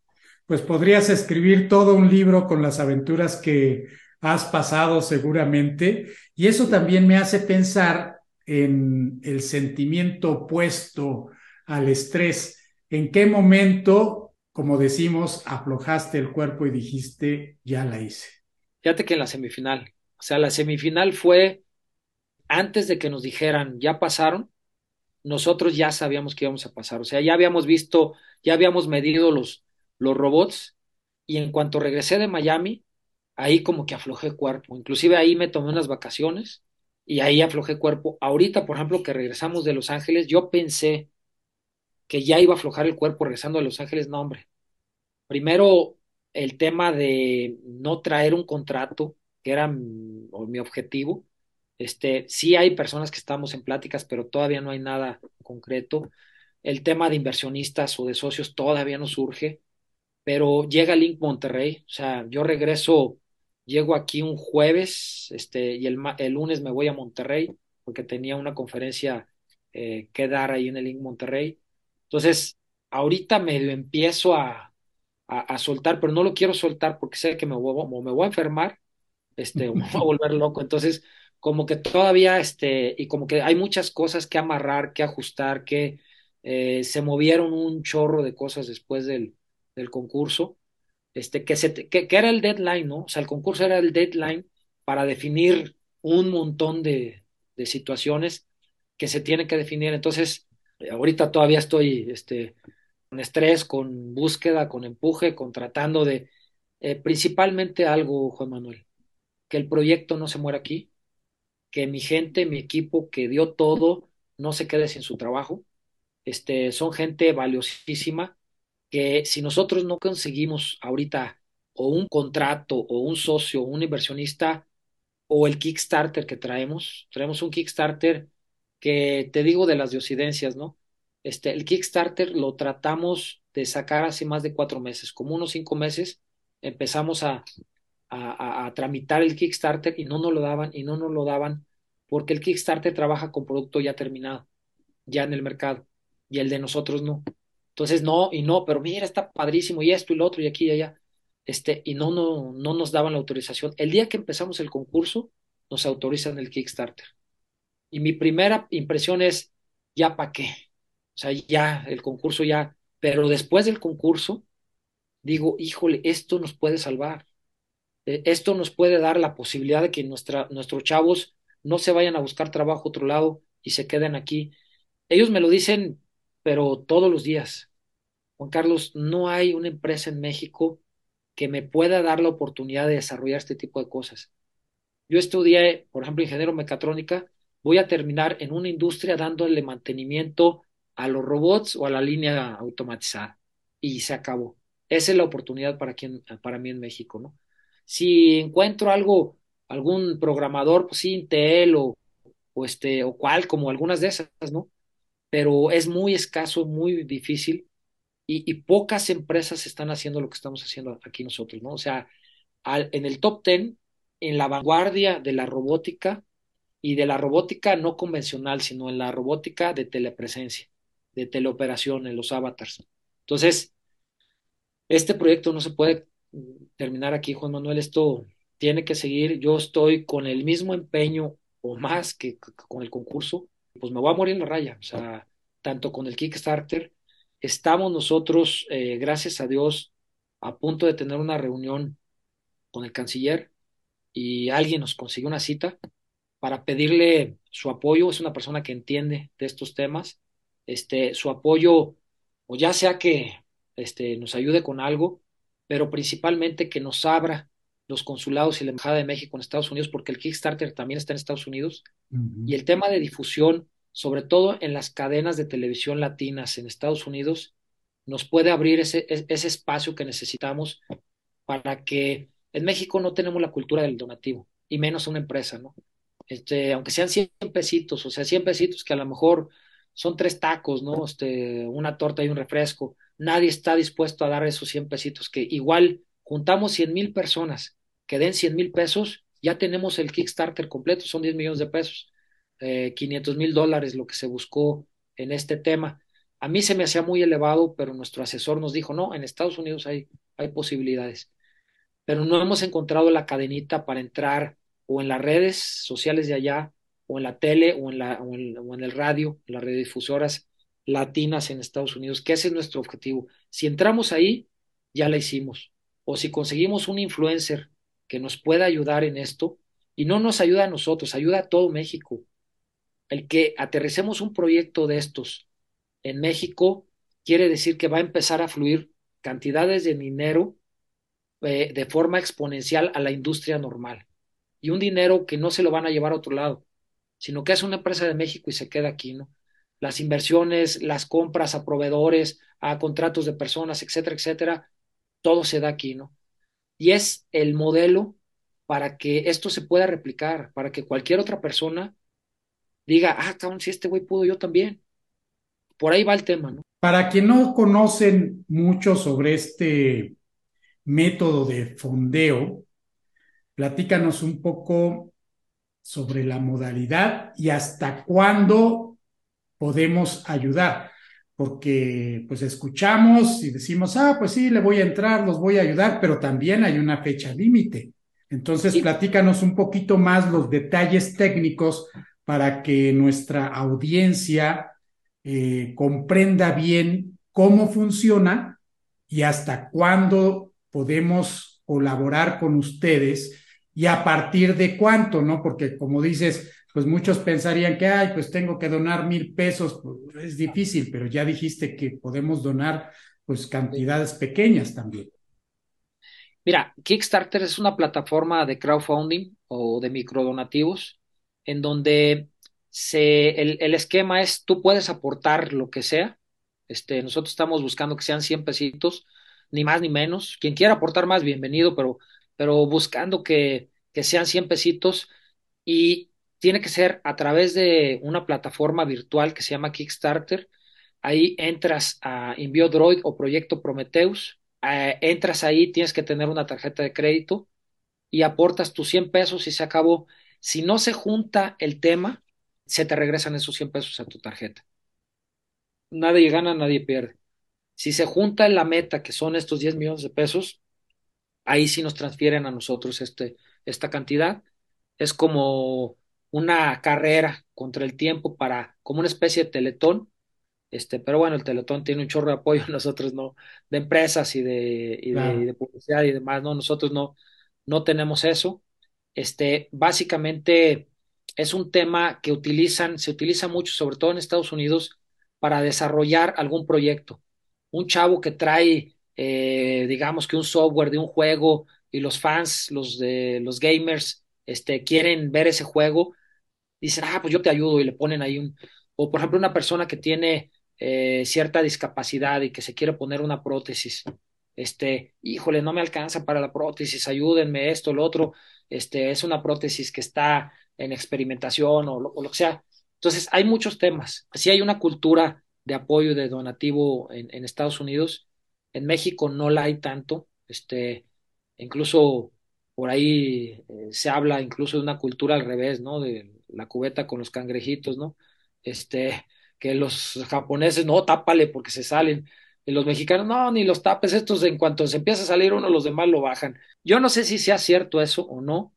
Pues podrías escribir todo un libro con las aventuras que has pasado seguramente. Y eso también me hace pensar en el sentimiento opuesto al estrés. ¿En qué momento, como decimos, aflojaste el cuerpo y dijiste, ya la hice? Fíjate que en la semifinal, o sea, la semifinal fue antes de que nos dijeran, ya pasaron, nosotros ya sabíamos que íbamos a pasar, o sea, ya habíamos visto, ya habíamos medido los, los robots y en cuanto regresé de Miami, ahí como que aflojé cuerpo, inclusive ahí me tomé unas vacaciones y ahí aflojé cuerpo. Ahorita, por ejemplo, que regresamos de Los Ángeles, yo pensé que ya iba a aflojar el cuerpo regresando de Los Ángeles, no, hombre. Primero, el tema de no traer un contrato, que era mi, mi objetivo. Este, sí hay personas que estamos en pláticas, pero todavía no hay nada concreto. El tema de inversionistas o de socios todavía no surge, pero llega Link Monterrey, o sea, yo regreso Llego aquí un jueves este, y el, el lunes me voy a Monterrey porque tenía una conferencia eh, que dar ahí en el Link Monterrey. Entonces, ahorita medio empiezo a, a, a, soltar, pero no lo quiero soltar porque sé que me voy, me voy a enfermar este, o me voy a volver loco. Entonces, como que todavía, este, y como que hay muchas cosas que amarrar, que ajustar, que eh, se movieron un chorro de cosas después del, del concurso este, que, se, que, era el deadline, ¿no? O sea, el concurso era el deadline para definir un montón de, de situaciones que se tienen que definir. Entonces, ahorita todavía estoy este, con estrés, con búsqueda, con empuje, con tratando de, eh, principalmente algo, Juan Manuel, que el proyecto no se muera aquí, que mi gente, mi equipo que dio todo, no se quede sin su trabajo. Este, son gente valiosísima que si nosotros no conseguimos ahorita o un contrato o un socio o un inversionista o el Kickstarter que traemos, traemos un Kickstarter que te digo de las diosidencias, ¿no? Este, el Kickstarter lo tratamos de sacar hace más de cuatro meses, como unos cinco meses empezamos a, a, tramitar el Kickstarter y no nos lo daban y no nos lo daban porque el Kickstarter trabaja con producto ya terminado, ya en el mercado, y el de nosotros no. Entonces, no, y no, pero mira, está padrísimo, y esto y lo otro, y aquí y allá. Este, y no, no, no nos daban la autorización. El día que empezamos el concurso, nos autorizan el Kickstarter. Y mi primera impresión es, ¿ya para qué? O sea, ya, el concurso ya, pero después del concurso, digo, híjole, esto nos puede salvar. Esto nos puede dar la posibilidad de que nuestra, nuestros chavos no se vayan a buscar trabajo a otro lado y se queden aquí. Ellos me lo dicen, pero todos los días. Juan Carlos, no hay una empresa en México que me pueda dar la oportunidad de desarrollar este tipo de cosas. Yo estudié, por ejemplo, ingeniero mecatrónica, voy a terminar en una industria dándole mantenimiento a los robots o a la línea automatizada. Y se acabó. Esa es la oportunidad para, quien, para mí en México, ¿no? Si encuentro algo algún programador, pues Intel o, o este, o cual, como algunas de esas, ¿no? Pero es muy escaso, muy difícil y, pocas empresas están haciendo lo que estamos haciendo aquí nosotros, ¿no? O sea, al, en el top ten, en la vanguardia de la robótica y de la robótica no convencional, sino en la robótica de telepresencia, de teleoperación, en los avatars. Entonces, este proyecto no se puede terminar aquí, Juan Manuel, esto tiene que seguir. Yo estoy con el mismo empeño o más que, con el concurso, pues me voy a morir en la raya, o sea, tanto con el Kickstarter. Estamos nosotros, eh, gracias a Dios, a punto de tener una reunión con el canciller y alguien nos consiguió una cita para pedirle su apoyo. Es una persona que entiende de estos temas. Este, su apoyo, o ya sea que este, nos ayude con algo, pero principalmente que nos abra los consulados y la Embajada de México en Estados Unidos, porque el Kickstarter también está en Estados Unidos, uh -huh. y el tema de difusión, sobre todo en las cadenas de televisión latinas en Estados Unidos, nos puede abrir ese, ese espacio que necesitamos para que en México no tenemos la cultura del donativo, y menos una empresa, ¿no? Este, aunque sean 100 pesitos, o sea, 100 pesitos que a lo mejor son tres tacos, ¿no? Este, una torta y un refresco. Nadie está dispuesto a dar esos 100 pesitos, que igual juntamos 100 mil personas que den 100 mil pesos, ya tenemos el Kickstarter completo, son 10 millones de pesos, eh, 500 mil dólares lo que se buscó en este tema. A mí se me hacía muy elevado, pero nuestro asesor nos dijo, no, en Estados Unidos hay, hay posibilidades, pero no hemos encontrado la cadenita para entrar o en las redes sociales de allá, o en la tele, o en, la, o en, o en el radio, en las radiodifusoras latinas en Estados Unidos, que ese es nuestro objetivo. Si entramos ahí, ya la hicimos. O si conseguimos un influencer que nos pueda ayudar en esto, y no nos ayuda a nosotros, ayuda a todo México. El que aterricemos un proyecto de estos en México quiere decir que va a empezar a fluir cantidades de dinero eh, de forma exponencial a la industria normal. Y un dinero que no se lo van a llevar a otro lado, sino que es una empresa de México y se queda aquí, ¿no? Las inversiones, las compras a proveedores, a contratos de personas, etcétera, etcétera, todo se da aquí, ¿no? Y es el modelo para que esto se pueda replicar, para que cualquier otra persona diga, ah, cabrón, si este güey pudo, yo también. Por ahí va el tema, ¿no? Para quien no conocen mucho sobre este método de fondeo, platícanos un poco sobre la modalidad y hasta cuándo podemos ayudar, porque pues escuchamos y decimos, ah, pues sí, le voy a entrar, los voy a ayudar, pero también hay una fecha límite. Entonces, sí. platícanos un poquito más los detalles técnicos para que nuestra audiencia eh, comprenda bien cómo funciona y hasta cuándo podemos colaborar con ustedes y a partir de cuánto, ¿no? Porque como dices, pues muchos pensarían que, ay, pues tengo que donar mil pesos, pues es difícil, pero ya dijiste que podemos donar pues cantidades pequeñas también. Mira, Kickstarter es una plataforma de crowdfunding o de microdonativos en donde se, el, el, esquema es tú puedes aportar lo que sea. Este, nosotros estamos buscando que sean 100 pesitos, ni más ni menos. Quien quiera aportar más, bienvenido, pero, pero buscando que, que sean 100 pesitos y tiene que ser a través de una plataforma virtual que se llama Kickstarter. Ahí entras a Envío Droid o Proyecto Prometheus. Eh, entras ahí, tienes que tener una tarjeta de crédito y aportas tus 100 pesos y se acabó. Si no se junta el tema, se te regresan esos 100 pesos a tu tarjeta. Nadie gana, nadie pierde. Si se junta la meta, que son estos 10 millones de pesos, ahí sí nos transfieren a nosotros este, esta cantidad. Es como una carrera contra el tiempo para, como una especie de teletón, este, pero bueno, el teletón tiene un chorro de apoyo, nosotros no, de empresas y de, y de, claro. y de publicidad y demás, no, nosotros no, no tenemos eso. Este, básicamente es un tema que utilizan, se utiliza mucho, sobre todo en Estados Unidos, para desarrollar algún proyecto. Un chavo que trae, eh, digamos que un software de un juego y los fans, los de los gamers, este, quieren ver ese juego, dicen, ah, pues yo te ayudo y le ponen ahí un, o por ejemplo una persona que tiene eh, cierta discapacidad y que se quiere poner una prótesis, este, híjole, no me alcanza para la prótesis, ayúdenme esto, lo otro, este, es una prótesis que está en experimentación o lo, o que sea. Entonces, hay muchos temas. Sí hay una cultura de apoyo de donativo en, en Estados Unidos. En México no la hay tanto. Este, incluso por ahí eh, se habla incluso de una cultura al revés, ¿no? De la cubeta con los cangrejitos, ¿no? Este, que los japoneses, no, tápale porque se salen. Y los mexicanos, no, ni los tapes, estos en cuanto se empieza a salir uno, los demás lo bajan. Yo no sé si sea cierto eso o no,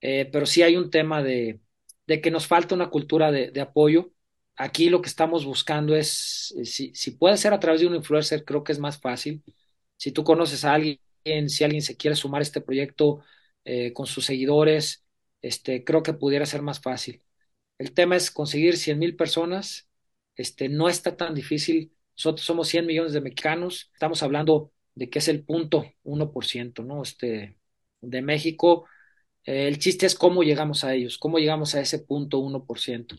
eh, pero sí hay un tema de, de que nos falta una cultura de, apoyo. Aquí lo que estamos buscando es, eh, si, si puede ser a través de un influencer, creo que es más fácil. Si tú conoces a alguien, si alguien se quiere sumar a este proyecto eh, con sus seguidores, este, creo que pudiera ser más fácil. El tema es conseguir 100 mil personas, este, no está tan difícil. Nosotros somos 100 millones de mexicanos, estamos hablando de que es el punto 1%, ¿no? Este, de México eh, el chiste es cómo llegamos a ellos, cómo llegamos a ese punto uno por ciento,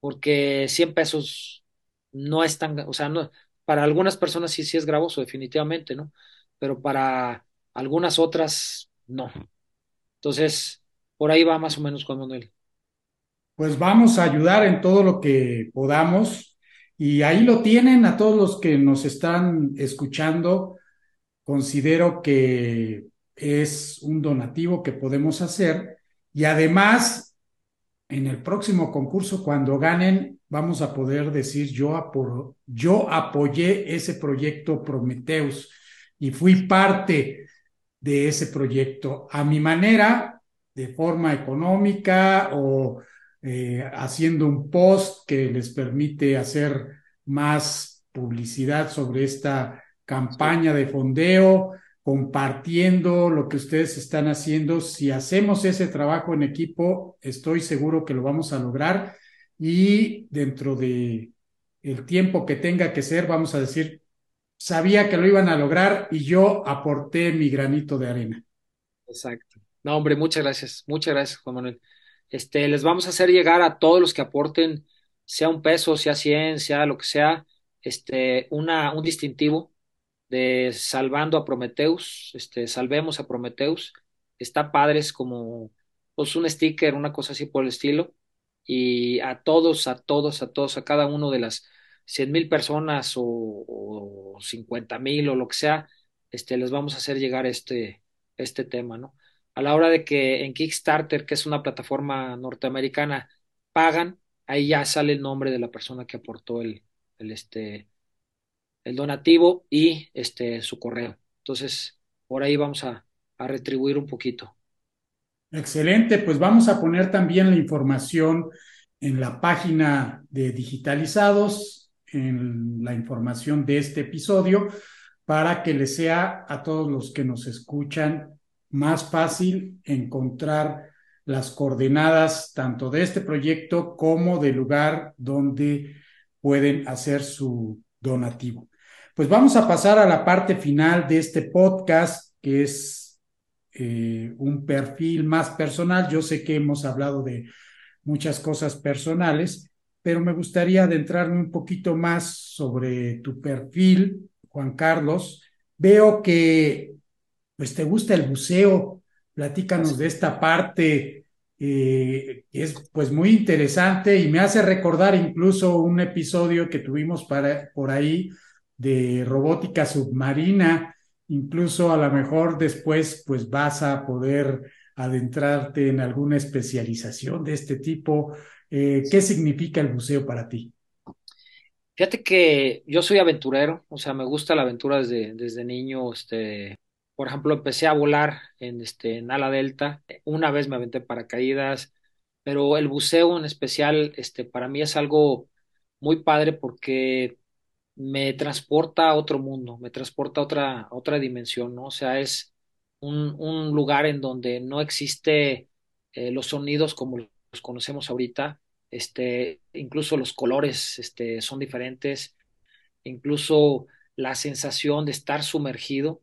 porque 100 pesos no es tan, o sea, no, para algunas personas sí, sí es gravoso, definitivamente, ¿no? Pero para algunas otras, no. Entonces, por ahí va más o menos Juan Manuel. Pues vamos a ayudar en todo lo que podamos y ahí lo tienen a todos los que nos están escuchando. Considero que es un donativo que podemos hacer y además en el próximo concurso cuando ganen vamos a poder decir yo, yo apoyé ese proyecto Prometeus y fui parte de ese proyecto a mi manera, de forma económica o eh, haciendo un post que les permite hacer más publicidad sobre esta campaña de fondeo compartiendo lo que ustedes están haciendo. Si hacemos ese trabajo en equipo, estoy seguro que lo vamos a lograr y dentro de el tiempo que tenga que ser, vamos a decir, sabía que lo iban a lograr y yo aporté mi granito de arena. Exacto. No, hombre, muchas gracias. Muchas gracias, Juan Manuel. Este, les vamos a hacer llegar a todos los que aporten, sea un peso, sea cien, sea lo que sea, este, una, un distintivo de Salvando a Prometeus, este, Salvemos a Prometeus. Está padre, es como pues, un sticker, una cosa así por el estilo. Y a todos, a todos, a todos, a cada uno de las cien mil personas o, cincuenta mil o lo que sea, este, les vamos a hacer llegar este, este tema, ¿no? A la hora de que en Kickstarter, que es una plataforma norteamericana, pagan, ahí ya sale el nombre de la persona que aportó el, el, este, el donativo y este, su correo. Entonces, por ahí vamos a, a retribuir un poquito. Excelente, pues vamos a poner también la información en la página de digitalizados, en la información de este episodio, para que les sea a todos los que nos escuchan más fácil encontrar las coordenadas tanto de este proyecto como del lugar donde pueden hacer su donativo. Pues vamos a pasar a la parte final de este podcast, que es eh, un perfil más personal. Yo sé que hemos hablado de muchas cosas personales, pero me gustaría adentrarme un poquito más sobre tu perfil, Juan Carlos. Veo que pues te gusta el buceo. Platícanos de esta parte eh, es pues muy interesante y me hace recordar incluso un episodio que tuvimos para, por ahí de robótica submarina, incluso a lo mejor después pues vas a poder adentrarte en alguna especialización de este tipo. Eh, ¿Qué significa el buceo para ti? Fíjate que yo soy aventurero, o sea, me gusta la aventura desde, desde niño. Este, por ejemplo, empecé a volar en, este, en ala delta. Una vez me aventé paracaídas, pero el buceo en especial, este, para mí es algo muy padre porque me transporta a otro mundo, me transporta a otra, otra dimensión, ¿no? O sea, es un, un lugar en donde no existe eh, los sonidos como los conocemos ahorita, este, incluso los colores este, son diferentes, incluso la sensación de estar sumergido,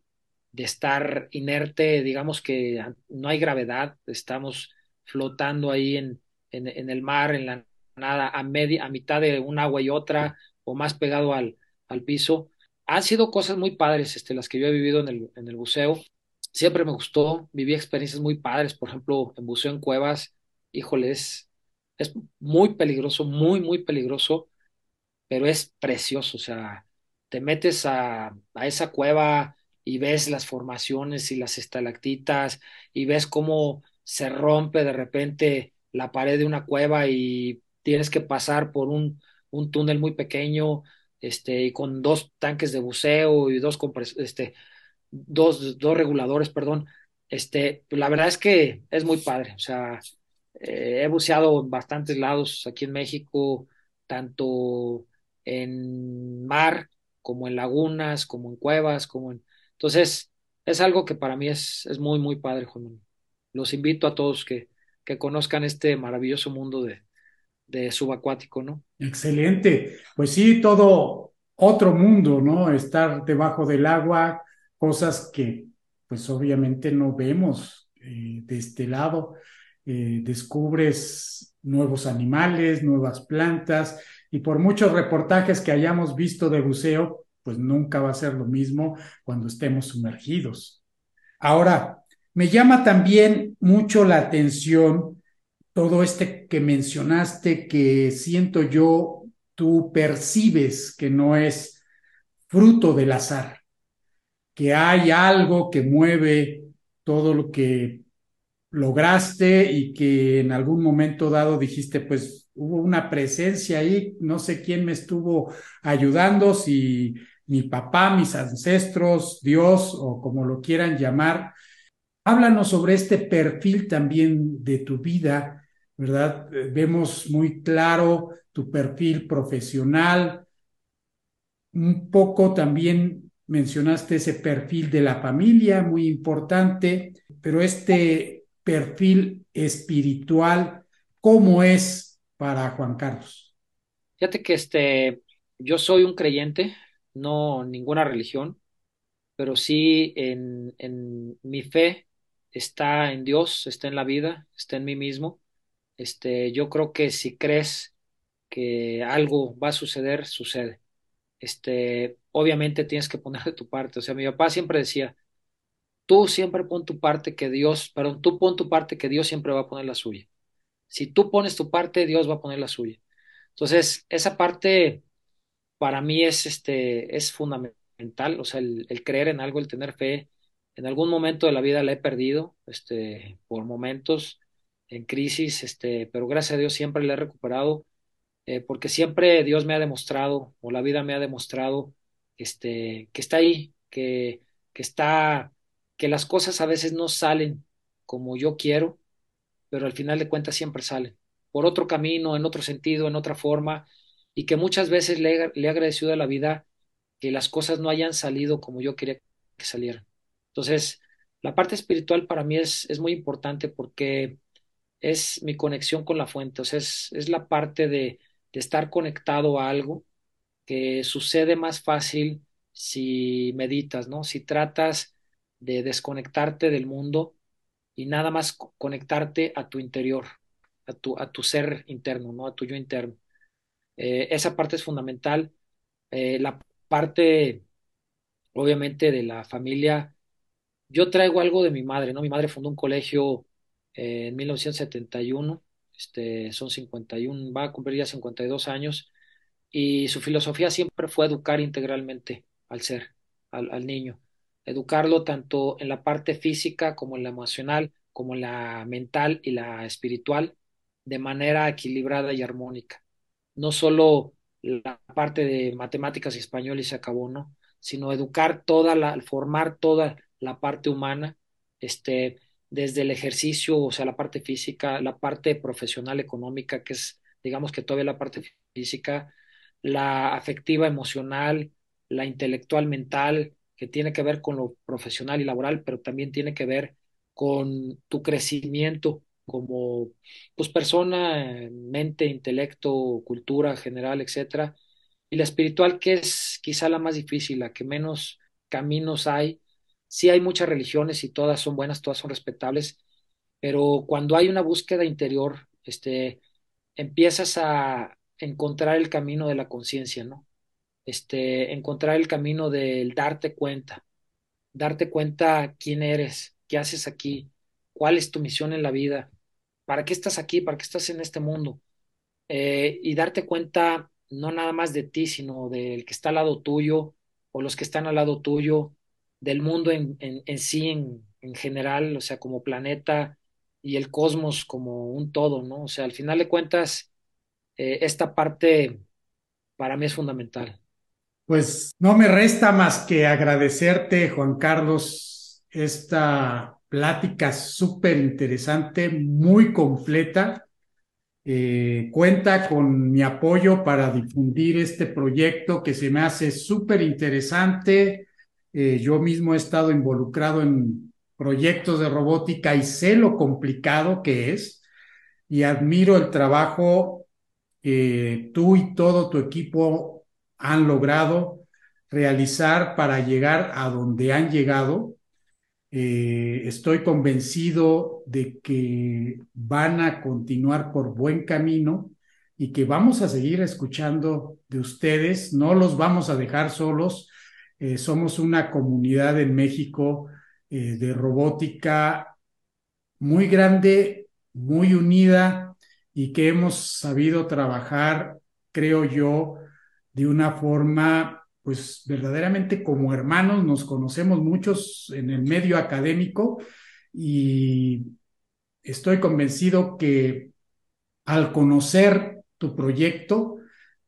de estar inerte, digamos que no hay gravedad, estamos flotando ahí en, en, el mar, en la nada, a, a mitad de un agua y otra, o más pegado al, al piso. han sido cosas muy padres, este, las que yo he vivido en el, en el buceo. Siempre me gustó, viví experiencias muy padres, por ejemplo, en buceo en cuevas, híjole, es, es muy peligroso, muy, muy peligroso, pero es precioso, o sea, te metes a, a esa cueva y ves las formaciones y las estalactitas y ves cómo se rompe de repente la pared de una cueva y tienes que pasar por un, un túnel muy pequeño, este, y con dos tanques de buceo y dos este, dos, dos reguladores, perdón. Este, la verdad es que es muy padre. O sea, eh, he buceado en bastantes lados aquí en México, tanto en mar como en lagunas, como en cuevas, como en... Entonces, es algo que para mí es, es muy, muy padre, Juan. Los invito a todos que, que conozcan este maravilloso mundo de, de subacuático, ¿no? Excelente. Pues sí, todo otro mundo, ¿no? Estar debajo del agua, cosas que pues obviamente no vemos eh, de este lado. Eh, descubres nuevos animales, nuevas plantas, y por muchos reportajes que hayamos visto de buceo, pues nunca va a ser lo mismo cuando estemos sumergidos. Ahora, me llama también mucho la atención todo este que mencionaste que siento yo, tú percibes que no es fruto del azar, que hay algo que mueve todo lo que lograste y que en algún momento dado dijiste, pues hubo una presencia ahí, no sé quién me estuvo ayudando, si mi papá, mis ancestros, Dios o como lo quieran llamar. Háblanos sobre este perfil también de tu vida ¿verdad? Vemos muy claro tu perfil profesional. Un poco también mencionaste ese perfil de la familia, muy importante, pero este perfil espiritual, ¿cómo es para Juan Carlos? Fíjate que este, yo soy un creyente, no ninguna religión, pero sí en, en mi fe está en Dios, está en la vida, está en mí mismo este, yo creo que si crees que algo va a suceder, sucede. Este, obviamente tienes que poner de tu parte. O sea, mi papá siempre decía, tú siempre pon tu parte que Dios, perdón, tú pon tu parte que Dios siempre va a poner la suya. Si tú pones tu parte, Dios va a poner la suya. Entonces, esa parte para mí es, este, es fundamental. O sea, el, creer en algo, el tener fe. En algún momento de la vida la he perdido, este, por momentos en crisis, este, pero gracias a Dios siempre le he recuperado, eh, porque siempre Dios me ha demostrado, o la vida me ha demostrado, este, que está ahí, que, que está, que las cosas a veces no salen como yo quiero, pero al final de cuentas siempre salen, por otro camino, en otro sentido, en otra forma, y que muchas veces le, le he agradecido a la vida que las cosas no hayan salido como yo quería que salieran. Entonces, la parte espiritual para mí es, es muy importante porque es mi conexión con la fuente, o sea, es, es la parte de, de estar conectado a algo que sucede más fácil si meditas, ¿no? Si tratas de desconectarte del mundo y nada más conectarte a tu interior, a tu, a tu ser interno, ¿no? A tu yo interno. Eh, esa parte es fundamental. Eh, la parte, obviamente, de la familia. Yo traigo algo de mi madre, ¿no? Mi madre fundó un colegio eh, en 1971, este, son 51, va a cumplir ya 52 años, y su filosofía siempre fue educar integralmente al ser, al, al niño, educarlo tanto en la parte física como en la emocional, como en la mental y la espiritual, de manera equilibrada y armónica. No solo la parte de matemáticas y español y se acabó, ¿no? Sino educar toda la, formar toda la parte humana, este, desde el ejercicio, o sea, la parte física, la parte profesional económica, que es, digamos que todavía la parte física, la afectiva emocional, la intelectual mental, que tiene que ver con lo profesional y laboral, pero también tiene que ver con tu crecimiento como pues persona, mente, intelecto, cultura general, etcétera, y la espiritual que es quizá la más difícil, la que menos caminos hay sí hay muchas religiones y todas son buenas, todas son respetables, pero cuando hay una búsqueda interior, este, empiezas a encontrar el camino de la conciencia, ¿no? este, encontrar el camino del darte cuenta, darte cuenta quién eres, qué haces aquí, cuál es tu misión en la vida, para qué estás aquí, para qué estás en este mundo, eh, y darte cuenta no nada más de ti, sino del que está al lado tuyo o los que están al lado tuyo, del mundo en, sí, en, en general, o sea, como planeta y el cosmos como un todo, ¿no? O sea, al final de cuentas, eh, esta parte para mí es fundamental. Pues no me resta más que agradecerte, Juan Carlos, esta plática súper interesante, muy completa. Eh, cuenta con mi apoyo para difundir este proyecto que se me hace súper interesante. Eh, yo mismo he estado involucrado en proyectos de robótica y sé lo complicado que es y admiro el trabajo que tú y todo tu equipo han logrado realizar para llegar a donde han llegado. Eh, estoy convencido de que van a continuar por buen camino y que vamos a seguir escuchando de ustedes, no los vamos a dejar solos. Eh, somos una comunidad en México eh, de robótica muy grande, muy unida y que hemos sabido trabajar, creo yo, de una forma, pues verdaderamente como hermanos, nos conocemos muchos en el medio académico y estoy convencido que al conocer tu proyecto,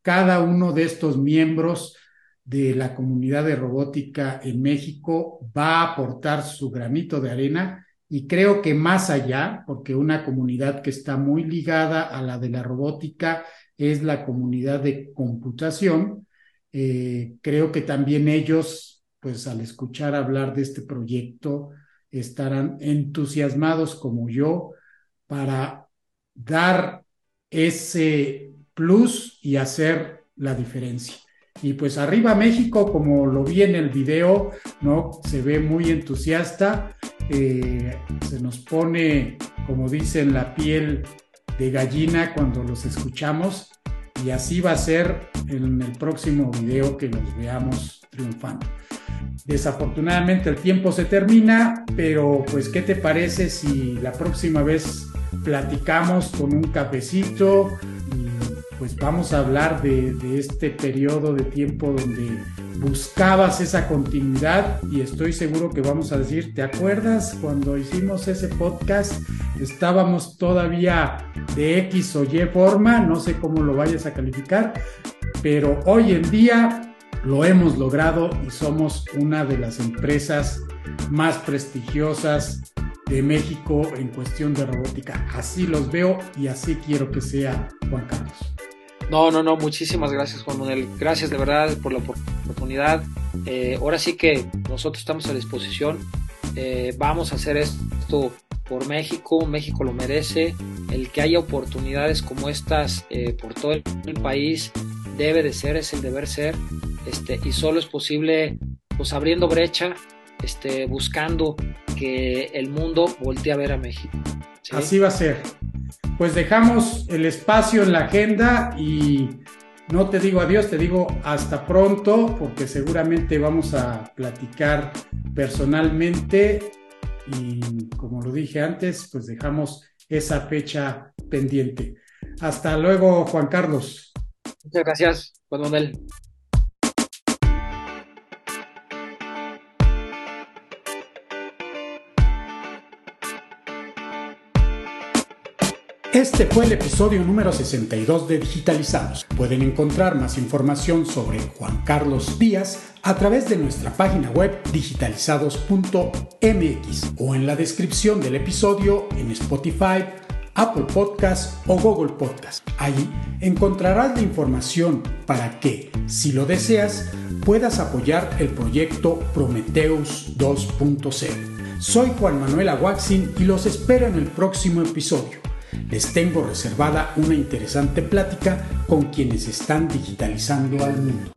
cada uno de estos miembros de la comunidad de robótica en México va a aportar su granito de arena y creo que más allá, porque una comunidad que está muy ligada a la de la robótica es la comunidad de computación, eh, creo que también ellos, pues al escuchar hablar de este proyecto, estarán entusiasmados como yo para dar ese plus y hacer la diferencia. Y pues arriba México, como lo vi en el video, ¿no? Se ve muy entusiasta, eh, se nos pone, como dicen, la piel de gallina cuando los escuchamos y así va a ser en el próximo video que los veamos triunfando. Desafortunadamente el tiempo se termina, pero pues ¿qué te parece si la próxima vez platicamos con un cafecito? Pues vamos a hablar de, este periodo de tiempo donde buscabas esa continuidad y estoy seguro que vamos a decir, ¿te acuerdas cuando hicimos ese podcast? Estábamos todavía de X o Y forma, no sé cómo lo vayas a calificar, pero hoy en día lo hemos logrado y somos una de las empresas más prestigiosas de México en cuestión de robótica. Así los veo y así quiero que sea Juan Carlos. No, no, no, muchísimas gracias Juan Manuel. Gracias de verdad por la oportunidad. Eh, ahora sí que nosotros estamos a disposición. Eh, vamos a hacer esto por México. México lo merece. El que haya oportunidades como estas eh, por todo el, país debe de ser, es el deber ser. Este, y solo es posible pues abriendo brecha, este, buscando que el mundo voltee a ver a México. Así va a ser pues dejamos el espacio en la agenda y no te digo adiós, te digo hasta pronto, porque seguramente vamos a platicar personalmente y como lo dije antes, pues dejamos esa fecha pendiente. Hasta luego, Juan Carlos. Muchas gracias, Juan Manuel. Este fue el episodio número 62 de Digitalizados. Pueden encontrar más información sobre Juan Carlos Díaz a través de nuestra página web digitalizados.mx o en la descripción del episodio en Spotify, Apple Podcast o Google Podcast. Ahí encontrarás la información para que, si lo deseas, puedas apoyar el proyecto Prometheus 2.0. Soy Juan Manuel Aguaxin y los espero en el próximo episodio les tengo reservada una interesante plática con quienes están digitalizando al mundo.